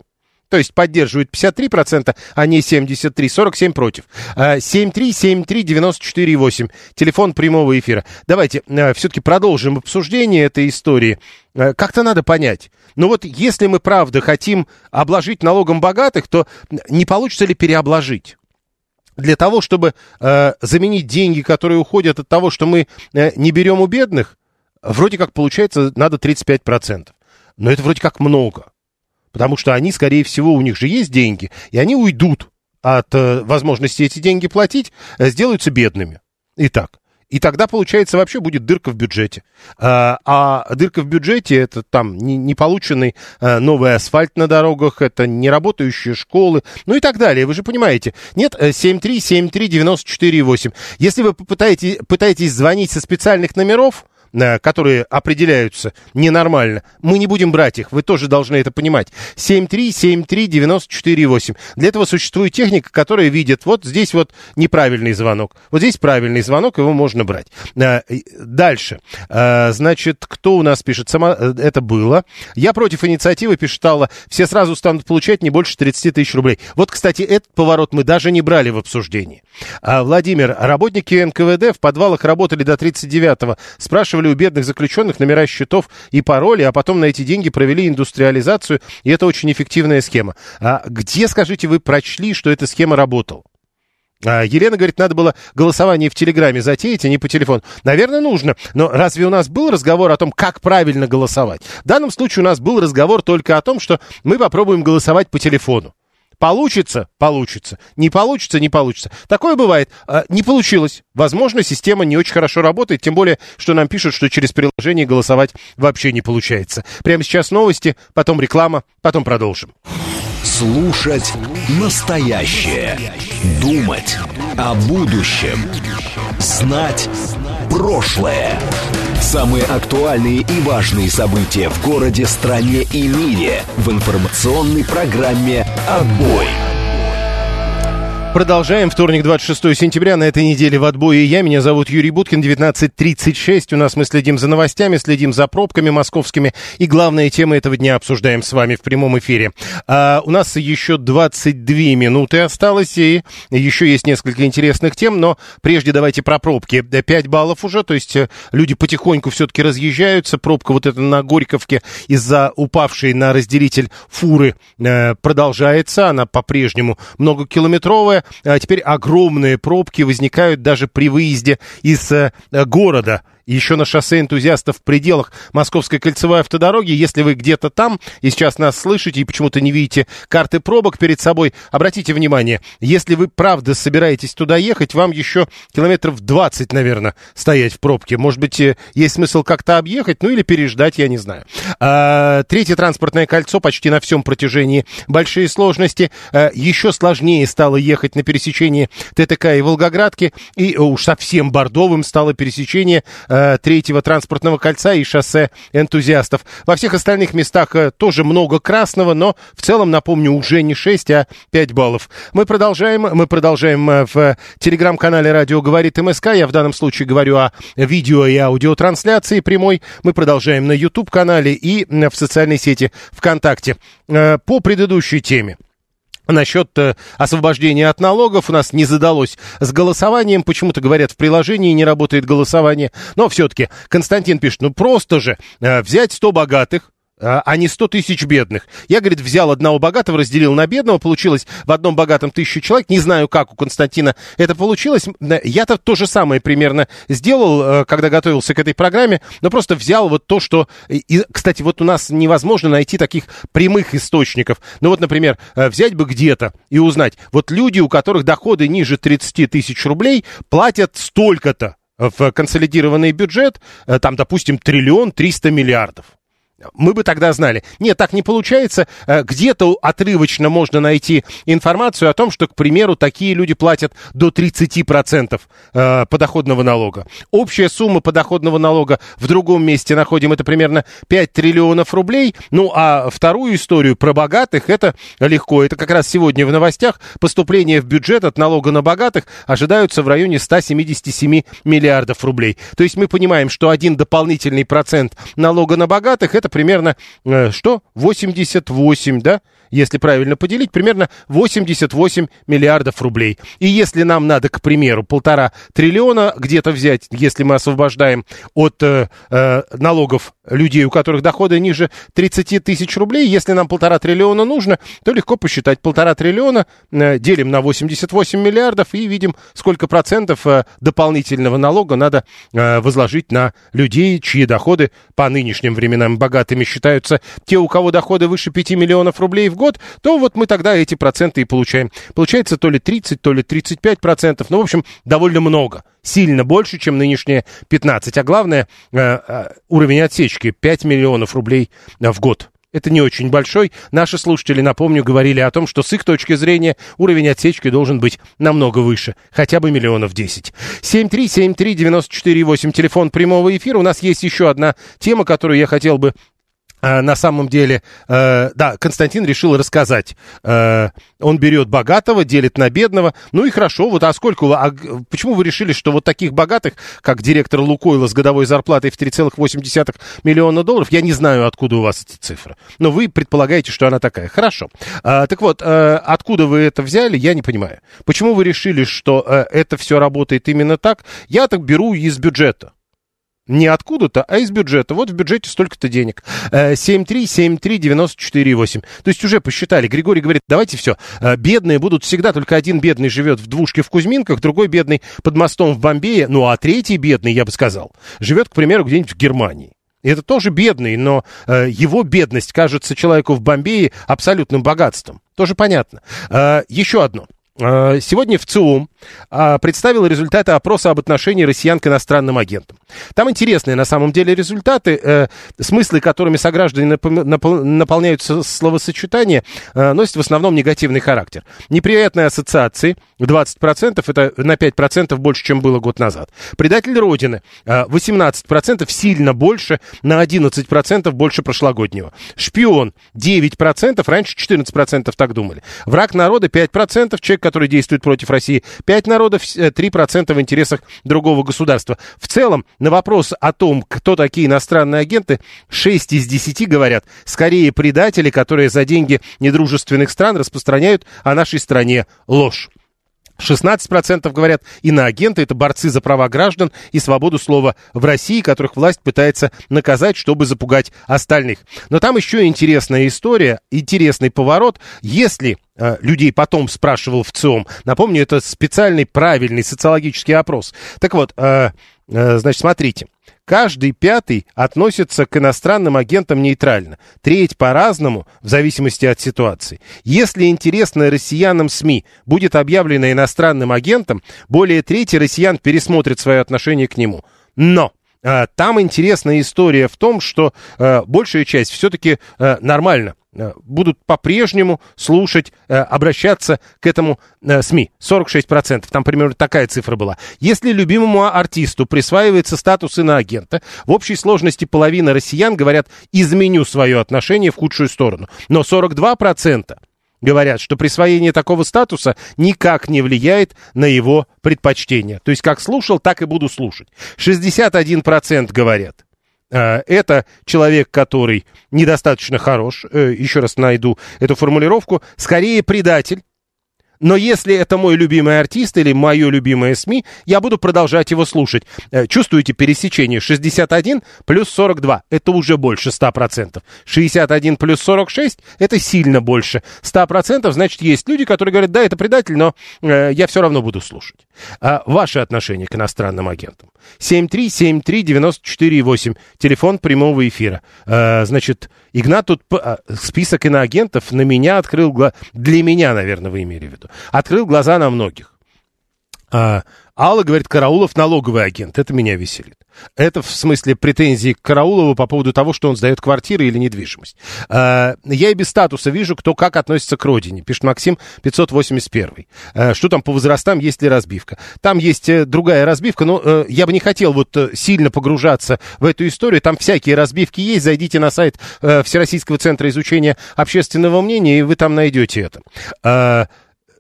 То есть поддерживают 53%, а не 73, 47 против. 7373948, э, телефон прямого эфира. Давайте э, все-таки продолжим обсуждение этой истории. Как-то надо понять. Но вот если мы правда хотим обложить налогом богатых, то не получится ли переобложить? Для того, чтобы э, заменить деньги, которые уходят от того, что мы э, не берем у бедных, вроде как получается надо 35%. Но это вроде как много. Потому что они, скорее всего, у них же есть деньги, и они уйдут от э, возможности эти деньги платить, э, сделаются бедными. Итак, и тогда, получается, вообще будет дырка в бюджете. А, а дырка в бюджете это там не, полученный а, новый асфальт на дорогах, это не работающие школы, ну и так далее. Вы же понимаете. Нет, 7373948. Э, Если вы попытаетесь, пытаетесь звонить со специальных номеров, которые определяются ненормально, мы не будем брать их, вы тоже должны это понимать. 7373948. Для этого существует техника, которая видит, вот здесь вот неправильный звонок, вот здесь правильный звонок, его можно брать. Э, дальше. Э, значит, кто у нас пишет? Сама, это было. Я против инициативы, пишет Алла, все сразу станут получать не больше 30 тысяч рублей. Вот, кстати, этот поворот мы даже не брали в обсуждении. Владимир, работники НКВД в подвалах работали до 39-го. Спрашивали, спрашивали у бедных заключенных номера счетов и пароли, а потом на эти деньги провели индустриализацию, и это очень эффективная схема. А где, скажите, вы прочли, что эта схема работала? А Елена говорит, надо было голосование в Телеграме затеять, а не по телефону. Наверное, нужно. Но разве у нас был разговор о том, как правильно голосовать? В данном случае у нас был разговор только о том, что мы попробуем голосовать по телефону. Получится? Получится. Не получится? Не получится. Такое бывает. А, не получилось. Возможно, система не очень хорошо работает, тем более, что нам пишут, что через приложение голосовать вообще не получается. Прямо сейчас новости, потом реклама, потом продолжим. Слушать настоящее. Думать о будущем. Знать прошлое. Самые актуальные и важные события в городе, стране и мире в информационной программе «Отбой». Продолжаем. Вторник, 26 сентября. На этой неделе в отбое я. Меня зовут Юрий Буткин. 19.36. У нас мы следим за новостями, следим за пробками московскими. И главные темы этого дня обсуждаем с вами в прямом эфире. А, у нас еще 22 минуты осталось. И еще есть несколько интересных тем. Но прежде давайте про пробки. 5 баллов уже. То есть э, люди потихоньку все-таки разъезжаются. Пробка вот эта на Горьковке из-за упавшей на разделитель фуры э, продолжается. Она по-прежнему многокилометровая. А теперь огромные пробки возникают даже при выезде из э, города еще на шоссе энтузиастов в пределах Московской кольцевой автодороги. Если вы где-то там и сейчас нас слышите и почему-то не видите карты пробок перед собой, обратите внимание, если вы правда собираетесь туда ехать, вам еще километров 20, наверное, стоять в пробке. Может быть, э, есть смысл как-то объехать, ну или переждать, я не знаю. А, третье транспортное кольцо почти на всем протяжении большие сложности. А, еще сложнее стало ехать на пересечении ТТК и Волгоградки, и уж совсем бордовым стало пересечение Э, третьего транспортного кольца и шоссе энтузиастов. Во всех остальных местах э, тоже много красного, но в целом, напомню, уже не 6, а 5 баллов. Мы продолжаем, мы продолжаем э, в телеграм-канале «Радио говорит МСК». Я в данном случае говорю о видео и аудиотрансляции прямой. Мы продолжаем на YouTube-канале и в социальной сети ВКонтакте. По предыдущей теме. Насчет э, освобождения от налогов у нас не задалось с голосованием. Почему-то говорят, в приложении не работает голосование. Но все-таки Константин пишет, ну просто же э, взять 100 богатых, а, а не 100 тысяч бедных. Я, говорит, взял одного богатого, разделил на бедного, получилось в одном богатом тысячу человек. Не знаю, как у Константина это получилось. Я-то то же самое примерно сделал, э, когда готовился к этой программе, но просто взял вот то, что... И, кстати, вот у нас невозможно найти таких прямых источников. Ну вот, например, э, взять бы где-то и узнать, вот люди, у которых доходы ниже 30 тысяч рублей, платят столько-то в консолидированный бюджет, э, там, допустим, триллион триста миллиардов мы бы тогда знали. Нет, так не получается. Э, где-то отрывочно можно найти информацию о том, что, к примеру, такие люди платят до 30% э, подоходного налога. Общая сумма подоходного налога в другом месте находим, это примерно 5 триллионов рублей. Ну, а вторую историю про богатых, это легко. Это как раз сегодня в новостях поступления в бюджет от налога на богатых ожидаются в районе 177 миллиардов рублей. То есть мы понимаем, что один дополнительный процент налога на богатых, это примерно, э, что, 88, да, если правильно поделить, примерно 88 миллиардов рублей. И если нам надо, к примеру, полтора триллиона где-то взять, если мы освобождаем от э, э, налогов людей, у которых доходы ниже 30 тысяч рублей, если нам полтора триллиона нужно, то легко посчитать. Полтора триллиона э, делим на 88 миллиардов и видим, сколько процентов э, дополнительного налога надо э, возложить на людей, чьи доходы по нынешним временам богатыми считаются те, у кого доходы выше 5 миллионов рублей в год, то вот мы тогда эти проценты и получаем. Получается то ли 30, то ли 35 процентов, ну, в общем, довольно много. Сильно больше, чем нынешние 15. А главное, э, э, уровень отсечки 5 миллионов рублей в год. Это не очень большой. Наши слушатели, напомню, говорили о том, что с их точки зрения уровень отсечки должен быть намного выше. Хотя бы миллионов 10. 7373948, телефон прямого эфира. У нас есть еще одна тема, которую я хотел бы на самом деле, э, да, Константин решил рассказать. Э, он берет богатого, делит на бедного. Ну и хорошо, вот а сколько... А почему вы решили, что вот таких богатых, как директор Лукойла с годовой зарплатой в 3,8 миллиона долларов, я не знаю, откуда у вас эти цифры. Но вы предполагаете, что она такая. Хорошо. А, так вот, э, откуда вы это взяли, я не понимаю. Почему вы решили, что э, это все работает именно так? Я так беру из бюджета. Не откуда-то, а из бюджета. Вот в бюджете столько-то денег. 7373948. Э, То есть уже посчитали. Григорий говорит, давайте все. Э, бедные будут всегда. Только один бедный живет в двушке в Кузьминках, другой бедный под мостом в Бомбее. Ну, а третий бедный, я бы сказал, живет, к примеру, где-нибудь в Германии. Это тоже бедный, но э, его бедность кажется человеку в Бомбее абсолютным богатством. Тоже понятно. Э, еще одно. Э, сегодня в а, представила результаты опроса об отношении россиян к иностранным агентам. Там интересные на самом деле результаты, э, смыслы, которыми сограждане напол- наполняются словосочетания, э, носят в основном негативный характер. Неприятные ассоциации, 20%, это на 5% больше, чем было год назад. Предатель Родины, э, 18%, сильно больше, на 11% больше прошлогоднего. Шпион, 9%, раньше 14% так думали. Враг народа, 5%, человек, который действует против России, 5 народов, э, 3% в интересах другого государства. В целом, на вопрос о том, кто такие иностранные агенты, 6 из 10 говорят, скорее предатели, которые за деньги недружественных стран распространяют о нашей стране ложь. 16% говорят, иноагенты – это борцы за права граждан и свободу слова в России, которых власть пытается наказать, чтобы запугать остальных. Но там еще интересная история, интересный поворот. Если э, людей потом спрашивал в ЦИОМ, напомню, это специальный правильный социологический опрос. Так вот, э, э, значит, смотрите. Каждый пятый относится к иностранным агентам нейтрально. Треть по-разному, в зависимости от ситуации. Если интересное россиянам СМИ будет объявлено иностранным агентом, более трети россиян пересмотрят свое отношение к нему. Но э, там интересная история в том, что э, большая часть все-таки э, нормально э, будут по-прежнему слушать, э, обращаться к этому э, СМИ. 46%. Там примерно такая цифра была. Если любимому артисту присваивается статус иноагента, в общей сложности половина россиян говорят «изменю свое отношение в худшую сторону». Но 42% говорят, что присвоение такого статуса никак не влияет на его предпочтения. То есть как слушал, так и буду слушать. 61% говорят, э, это человек, который недостаточно хорош, э, еще раз найду эту формулировку, скорее предатель, но если это мой любимый артист или мое любимое СМИ, я буду продолжать его слушать. Э, Чувствуете пересечение? 61 плюс 42 – это уже больше 100%. 61 плюс 46 – это сильно больше 100%. Значит, есть люди, которые говорят, да, это предатель, но э, я все равно буду слушать. А ваше отношение к иностранным агентам? 7373948, телефон прямого эфира. Э, значит, Игнат тут а, список иноагентов на меня открыл, гла- для меня, наверное, вы имели в виду, открыл глаза на многих. А, Алла говорит, Караулов налоговый агент. Это меня веселит. Это в смысле претензии к Караулову по поводу того, что он сдает квартиры или недвижимость. А, я и без статуса вижу, кто как относится к родине, пишет Максим 581. А, что там по возрастам, есть ли разбивка? Там есть э, другая разбивка, но э, я бы не хотел вот э, сильно погружаться в эту историю. Там всякие разбивки есть. Зайдите на сайт Всероссийского центра изучения общественного мнения, и вы там найдете это.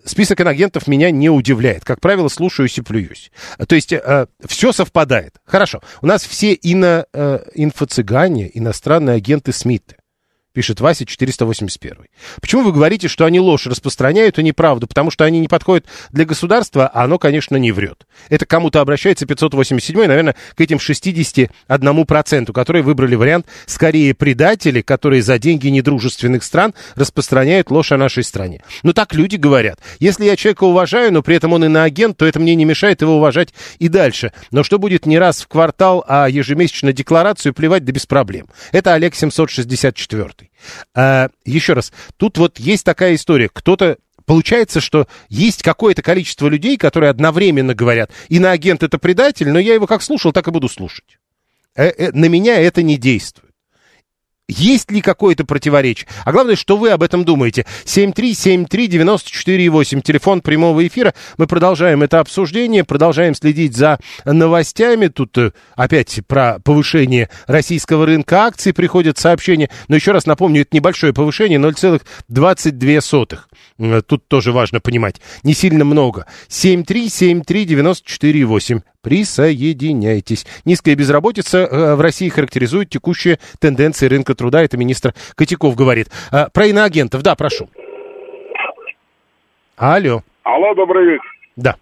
Список инагентов меня не удивляет. Как правило, слушаюсь и плююсь. То есть э, все совпадает. Хорошо. У нас все ино, э, инфо-цыгане, иностранные агенты СМИТы. Пишет Вася 481. Почему вы говорите, что они ложь распространяют и неправду? Потому что они не подходят для государства, а оно, конечно, не врет. Это кому-то обращается 587, наверное, к этим 61%, которые выбрали вариант скорее предатели, которые за деньги недружественных стран распространяют ложь о нашей стране. Ну так люди говорят. Если я человека уважаю, но при этом он иноагент, то это мне не мешает его уважать и дальше. Но что будет не раз в квартал, а ежемесячно декларацию плевать, да без проблем. Это Олег 764. А, еще раз, тут вот есть такая история. Кто-то Получается, что есть какое-то количество людей, которые одновременно говорят, иноагент это предатель, но я его как слушал, так и буду слушать. Э, э, на меня это не действует. Есть ли какое-то противоречие? А главное, что вы об этом думаете? 7373948, телефон прямого эфира. Мы продолжаем это обсуждение, продолжаем следить за новостями. Тут э, опять про повышение российского рынка акций приходят сообщения. Но еще раз напомню, это небольшое повышение, 0,22. Э, Тут тоже важно понимать. Не сильно много. 7373948. Присоединяйтесь. Низкая безработица э, в России характеризует текущие тенденции рынка труда. Это министр Котяков говорит. А, Про иноагентов, да, прошу. Алло. Алло, добрый вечер. Да.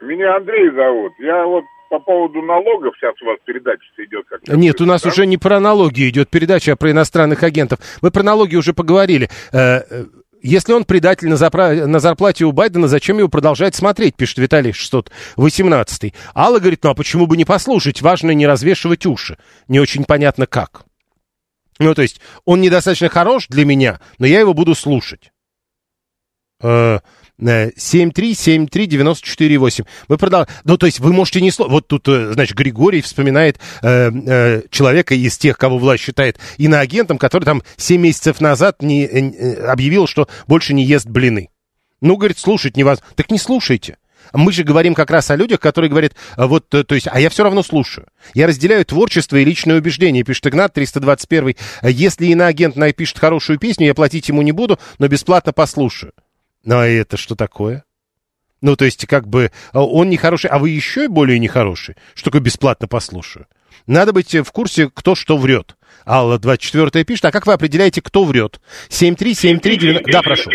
Меня Андрей зовут. Я вот по поводу налогов, сейчас у вас передача идет как Нет, у нас уже не про налоги идет передача, а про иностранных агентов. Мы про налоги уже поговорили. Э, э, Если он предатель на, запра- на зарплате у Байдена, зачем его продолжать смотреть, пишет Виталий 618. Алла говорит, ну а почему бы не послушать? Важно не развешивать уши. Не очень понятно как. Ну, то есть, он недостаточно хорош для меня, но я его буду слушать. Э, Э, 7373948. Мы продолжаем. Ну, то есть вы можете не слово. Вот тут, э, значит, Григорий вспоминает э, э, человека из тех, кого власть считает иноагентом, который там 7 месяцев назад не, э, объявил, что больше не ест блины. Ну, говорит, слушать не вас. Так не слушайте. Мы же говорим как раз о людях, которые говорят, а вот, э, то есть, а я все равно слушаю. Я разделяю творчество и личное убеждение, пишет Игнат 321. Если иноагент напишет хорошую песню, я платить ему не буду, но бесплатно послушаю. Ну, а это что такое? Ну, то есть, как бы, а он нехороший, а вы еще более нехороший. Что такое бесплатно послушаю? Надо быть в курсе, кто что врет. Алла 24 пишет, а как вы определяете, кто врет? 7373... Да, прошу.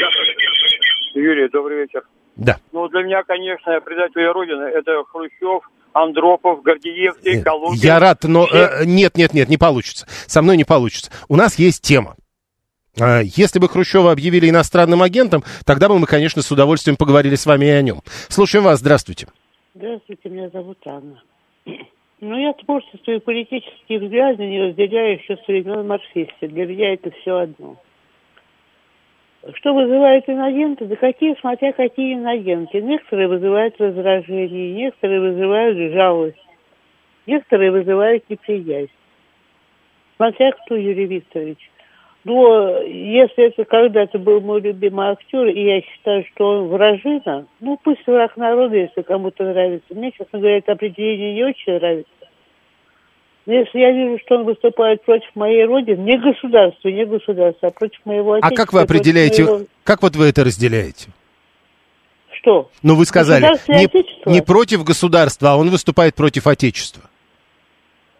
Юрий, добрый вечер. Да. Ну, для меня, конечно, предатели Родины – это Хрущев, Андропов, Гордеевский, Калугин. Я рад, но э, нет, нет, нет, не получится. Со мной не получится. У нас есть тема. Э, Если бы Хрущева объявили иностранным агентом, тогда бы мы, конечно, с удовольствием поговорили с вами и о нем. Слушаем вас, здравствуйте. Здравствуйте, меня зовут Анна. Ну, я творчество и политические взгляды не разделяю еще с времен марксиста. Для меня это все одно. Что вызывает инагенты? Да какие, смотря какие инагенты. Некоторые вызывают раздражение, некоторые вызывают жалость, некоторые вызывают неприязнь. Смотря кто, Юрий Викторович. Но если это когда-то был мой любимый актер, и я считаю, что он вражина, ну пусть враг народа, если кому-то нравится. Мне, честно говоря, это определение не очень нравится. Но если я вижу, что он выступает против моей родины, не государства, не государства, а против моего А отечества. как вы определяете, моего- как вот вы это разделяете? Что? Ну, вы сказали, не, не против государства, а он выступает против отечества.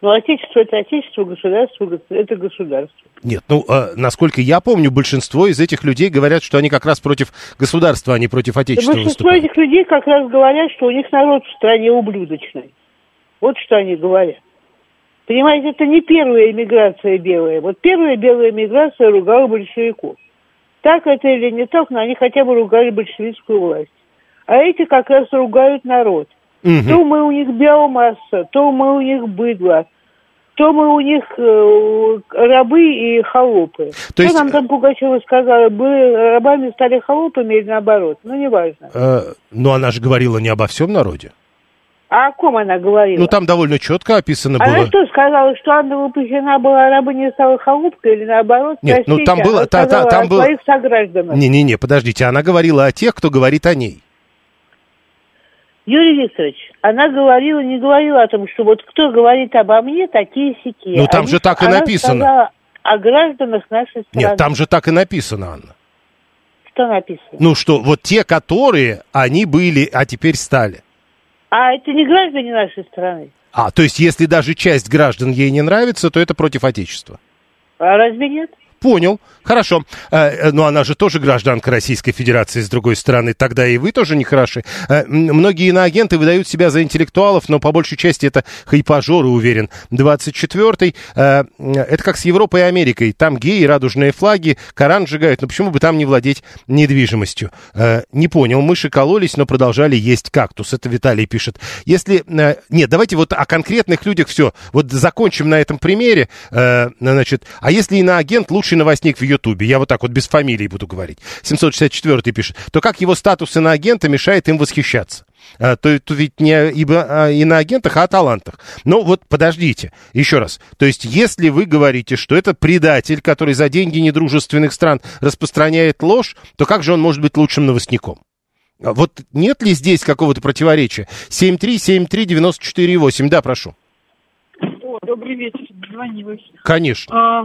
Ну, отечество это отечество, государство гос- это государство. Нет, ну, э, насколько я помню, большинство из этих людей говорят, что они как раз против государства, а не против Да отечества большинство выступают. этих людей как раз говорят, что у них народ в стране ублюдочный. Вот что они говорят. Понимаете, это не первая эмиграция белая. Вот первая белая эмиграция ругала большевиков. Так это или не так, но они хотя бы ругали большевистскую власть. А эти как раз ругают народ. Мгм. То мы у них биомасса, то мы у них быдло, то мы у них э, рабы и холопы. То есть- Что нам там Пугачева сказала, были рабами стали холопами или наоборот? Ну, неважно. Э, но она же говорила не обо всем народе. А о ком она говорила? Ну, там довольно четко описано Она было. что сказала, что Анна выпущена была, а раба не стала холопкой или наоборот? Нет, ну, там Простите, было- она та- та- там о было- своих согражданах. Не-не-не, подождите, она говорила о тех, кто говорит о ней. Юрий Викторович, она говорила, не говорила о том, что вот кто говорит обо мне, такие сики. Ну, там же так и написано. Сказала о гражданах нашей страны. Нет, там же так и написано, Анна. Что написано? Ну что, вот те, которые, они были, а теперь стали. А это не граждане нашей страны. А, то есть, если даже часть граждан ей не нравится, то это против Отечества. А разве нет? Понял. Хорошо. Э, э, Но она же тоже гражданка Российской Федерации, с другой стороны. Тогда и вы тоже нехороши. Э, м, Многие иноагенты выдают себя за интеллектуалов, но по большей части это хайпажоры, уверен. 24-й. э, Это как с Европой и Америкой. Там геи, радужные флаги, Коран сжигают. Но почему бы там не владеть недвижимостью? Э, Не понял. Мыши кололись, но продолжали есть кактус. Это Виталий пишет. Если... э, Нет, давайте вот о конкретных людях все. Вот закончим на этом примере. Э, Значит, а если иноагент лучший новостник в Ютубе, я вот так вот без фамилии буду говорить, 764 пишет, то как его статус иноагента мешает им восхищаться? А, то, то ведь не ибо, а, иноагентах, а о талантах. Но вот подождите, еще раз. То есть, если вы говорите, что это предатель, который за деньги недружественных стран распространяет ложь, то как же он может быть лучшим новостником? А Вот нет ли здесь какого-то противоречия? 7373948, да, прошу. О, добрый вечер, дозвонилась. Конечно. А,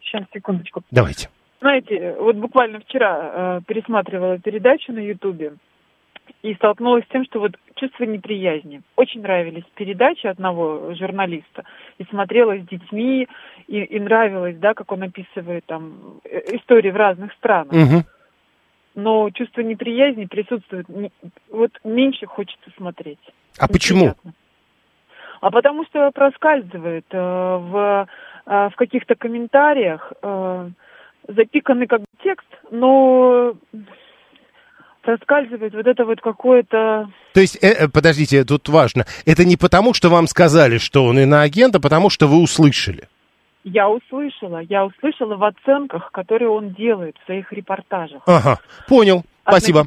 Сейчас, секундочку. Давайте. Знаете, вот буквально вчера э, пересматривала передачу на Ютубе и столкнулась с тем, что вот чувство неприязни. Очень нравились передачи одного журналиста. И смотрела с детьми, и, и нравилось, да, как он описывает там э, истории в разных странах. Мгм. Но чувство неприязни присутствует. Вот меньше хочется смотреть. А почему? А потому что проскальзывает э, в, в каких-то комментариях э, запиканный как бы текст, но проскальзывает вот это вот какое-то... То есть, э, э, подождите, тут важно. Это не потому, что вам сказали, что он иноагент, а потому, что вы услышали. Я услышала, я услышала в оценках, которые он делает в своих репортажах. Ага, понял. Спасибо.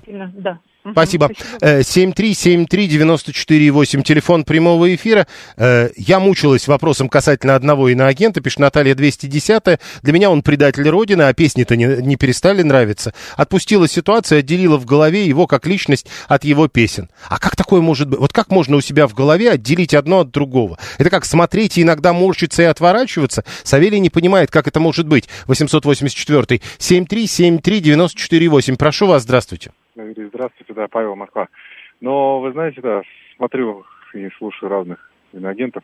Относительно- Да. Мгм, Спасибо. Э, 7373948, телефон прямого эфира. Э, Я мучилась вопросом касательно одного иноагента, пишет Наталья 210 Для меня он предатель Родины, а песни-то не, не перестали нравиться. Отпустила ситуацию, отделила в голове его как личность от его песен. А как такое может быть? Вот как можно у себя в голове отделить одно от другого? Это как смотреть и иногда морщиться и отворачиваться? Савелий не понимает, как это может быть. 884 7373948. Прошу вас, здравствуйте. Юрий, здравствуйте, да, Павел, Москва. Но вы знаете, да, смотрю и слушаю разных иноагентов.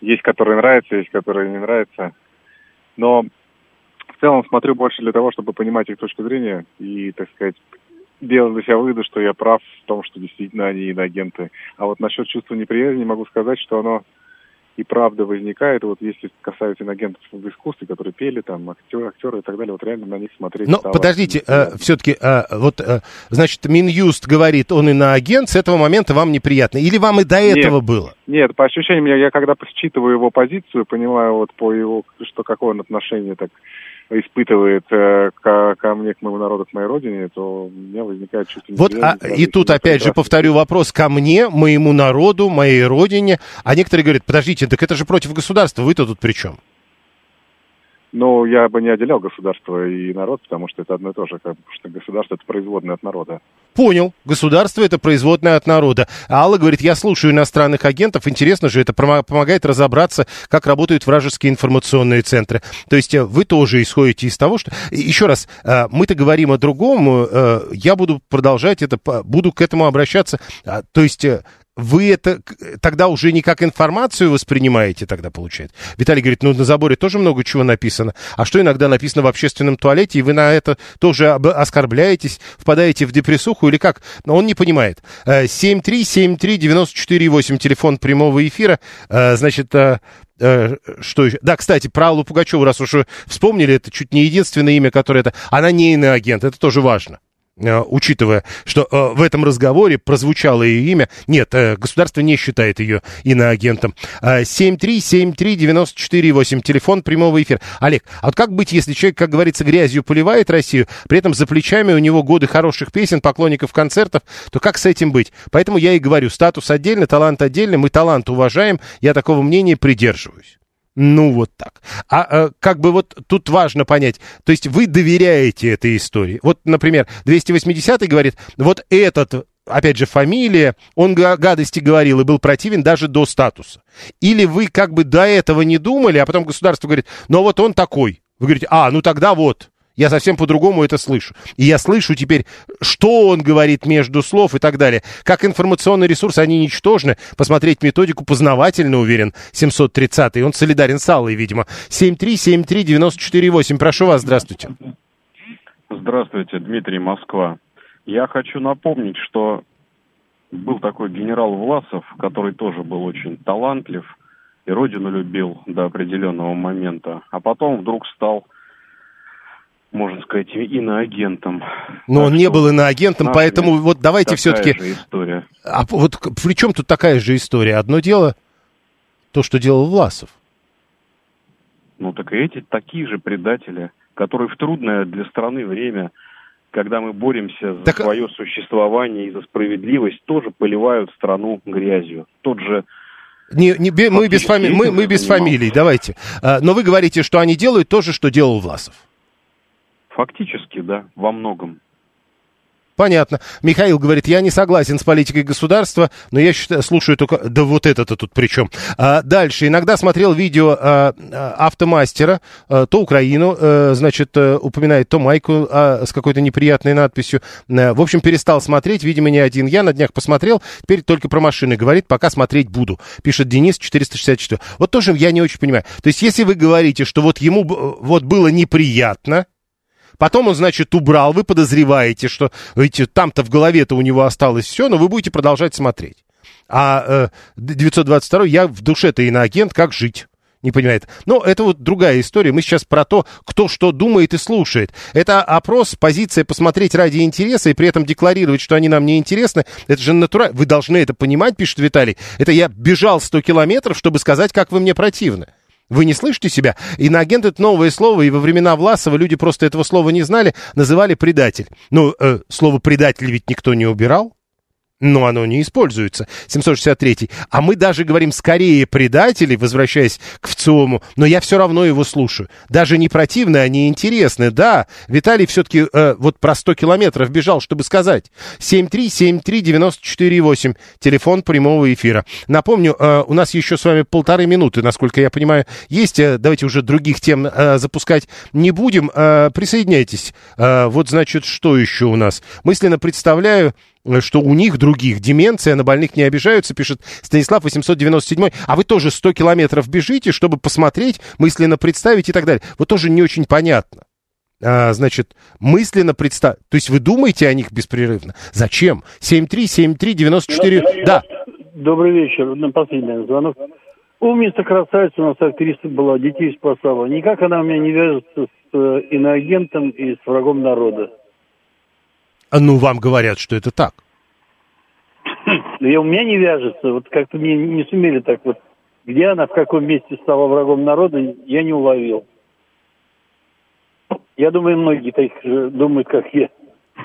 Есть, которые нравятся, есть, которые не нравятся. Но в целом смотрю больше для того, чтобы понимать их точку зрения и, так сказать, делать для себя выводы, что я прав в том, что действительно они иноагенты. А вот насчет чувства неприязни могу сказать, что оно и правда возникает. Вот если касается иноагентов в искусстве, которые пели, там, актеры, актеры и так далее, вот реально на них смотреть Но стало подождите, все-таки, вот, э, значит, Минюст говорит, он иноагент, с этого момента вам неприятно. Или вам и до этого Нет. было? Нет, по ощущениям, я, я когда считываю его позицию, понимаю вот по его, что какое он отношение так испытывает э, ко, ко мне, к моему народу, к моей родине, то у меня возникает чувство Вот а, и тут опять же повторю вопрос ко мне, моему народу, моей родине. А некоторые говорят, подождите, так это же против государства, вы-то тут при чем? Но я бы не отделял государство и народ, потому что это одно и то же, как, что государство это производное от народа. Понял. Государство это производное от народа. Алла говорит, я слушаю иностранных агентов. Интересно же, это помогает разобраться, как работают вражеские информационные центры. То есть э, вы тоже исходите из того, что... И Еще раз, э, мы-то говорим о другом. э, Я буду продолжать это, буду к этому обращаться. А, То есть э, вы это тогда уже не как информацию воспринимаете тогда, получается? Виталий говорит, ну на заборе тоже много чего написано. А что иногда написано в общественном туалете, и вы на это тоже оскорбляетесь, впадаете в депрессуху или как? Но он не понимает. Э, 7373948, телефон прямого эфира. Э, Значит, э, э, что еще? Да, кстати, про Аллу Пугачеву, раз уж вспомнили, это чуть не единственное имя, которое это... Она не иноагент, это тоже важно. Э, учитывая, что э, в этом разговоре прозвучало ее имя. Нет, э, государство не считает ее иноагентом. Э, 7373948, телефон прямого эфира. Олег, а вот как быть, если человек, как говорится, грязью поливает Россию, при этом за плечами у него годы хороших песен, поклонников концертов, то как с этим быть? Поэтому я и говорю, статус отдельно, талант отдельно, мы талант уважаем, я такого мнения придерживаюсь. Ну, вот так. А э, как бы вот тут важно понять, то есть вы доверяете этой истории. Вот, например, 280-й говорит, вот этот, опять же, фамилия, он га- гадости говорил и был противен даже до статуса. Или вы как бы до этого не думали, а потом государство говорит, ну вот он такой. Вы говорите, а, ну тогда вот. Я совсем по-другому это слышу. И я слышу теперь, что он говорит между слов и так далее. Как информационный ресурс, они ничтожны. Посмотреть методику познавательно, уверен, 730-й. Он солидарен с Аллой, видимо. 7373948. Прошу вас, здравствуйте. Здравствуйте, Дмитрий Москва. Я хочу напомнить, что был такой генерал Власов, который тоже был очень талантлив и родину любил до определенного момента, а потом вдруг стал, можно сказать, иноагентом. Но он не был иноагентом, поэтому вот давайте такая все-таки... же история. А вот при чем тут такая же история? Одно дело то, что делал Власов. Ну так и эти такие же предатели, которые в трудное для страны время, когда мы боремся за свое существование и за справедливость, тоже поливают страну грязью. Тот же Не, не, бе- мы, без фами- мы, мы без занимался. фамилий, давайте. А, но вы говорите, что они делают то же, что делал Власов. Фактически, да, во многом. Понятно. Михаил говорит, я не согласен с политикой государства, но я считаю, слушаю только... Да вот это-то тут при чем? А, дальше. Иногда смотрел видео а, а, автомастера, а, то Украину, а, значит, а, упоминает, то майку а, с какой-то неприятной надписью. А, в общем, перестал смотреть, видимо, не один я, на днях посмотрел, теперь только про машины говорит, пока смотреть буду, пишет Денис 464. Вот тоже я не очень понимаю. То есть, если вы говорите, что вот ему вот было неприятно, Потом он, значит, убрал, вы подозреваете, что видите, там-то в голове-то у него осталось все, но вы будете продолжать смотреть. А э, 922 я в душе-то иноагент, как жить? Не понимает. Но это вот другая история. Мы сейчас про то, кто что думает и слушает. Это опрос, позиция посмотреть ради интереса и при этом декларировать, что они нам не интересны. Это же натурально. Вы должны это понимать, пишет Виталий. Это я бежал 100 километров, чтобы сказать, как вы мне противны. Вы не слышите себя? Иноагент это новое слово, и во времена Власова люди просто этого слова не знали, называли предатель. Ну, э, слово предатель ведь никто не убирал но оно не используется. 763. А мы даже говорим скорее предатели, возвращаясь к ВЦИОМу, но я все равно его слушаю. Даже не противно, они интересны. Да, Виталий все-таки э, вот про 100 километров бежал, чтобы сказать. 7373948, телефон прямого эфира. Напомню, э, у нас еще с вами полторы минуты, насколько я понимаю, есть. Э, давайте уже других тем э, запускать не будем. Э, присоединяйтесь. Э, вот, значит, что еще у нас? Мысленно представляю что у них других деменция, на больных не обижаются, пишет Станислав 897. А вы тоже 100 километров бежите, чтобы посмотреть, мысленно представить и так далее. Вот тоже не очень понятно. А, значит, мысленно представить. То есть вы думаете о них беспрерывно. Зачем? 7373948. Да. Добрый вечер. На последний звонок. Умница, красавица у нас актриса была, детей спасала. Никак она у меня не вяжется с э, иноагентом и с врагом народа. А ну, вам говорят, что это так. Я, у меня не вяжется. Вот как-то мне не сумели так вот. Где она, в каком месте стала врагом народа, я не уловил. Я думаю, многие так думают, как я.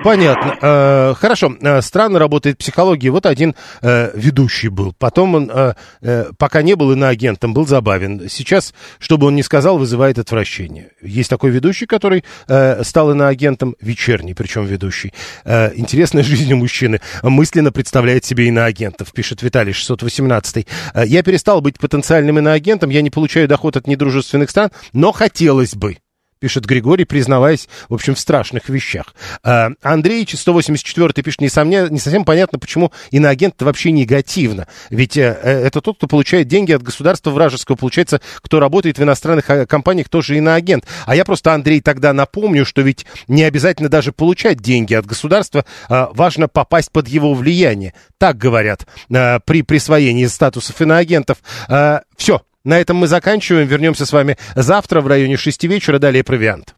Понятно. Э, хорошо. Э, странно работает психология. Вот один э, ведущий был. Потом он, пока не был иноагентом, был забавен. Сейчас, что бы он ни сказал, вызывает отвращение. Есть такой ведущий, который стал иноагентом, вечерний причем ведущий. Интересная жизнь у мужчины. Мысленно представляет себе иноагентов, пишет Виталий 618. Э, я перестал быть потенциальным иноагентом, я не получаю доход от недружественных стран, но хотелось бы пишет Григорий, признаваясь, в общем, в страшных вещах. А, Андрей, 184 пишет, несомненно, не совсем понятно, почему иноагент вообще негативно. Ведь э, э, это тот, кто получает деньги от государства вражеского. Получается, кто работает в иностранных э, компаниях, тоже иноагент. А я просто, Андрей, тогда напомню, что ведь не обязательно даже получать деньги от государства, а важно попасть под его влияние. Так говорят при присвоении статусов иноагентов. Все, на этом мы заканчиваем. Вернемся с вами завтра в районе 6 вечера. Далее провиант.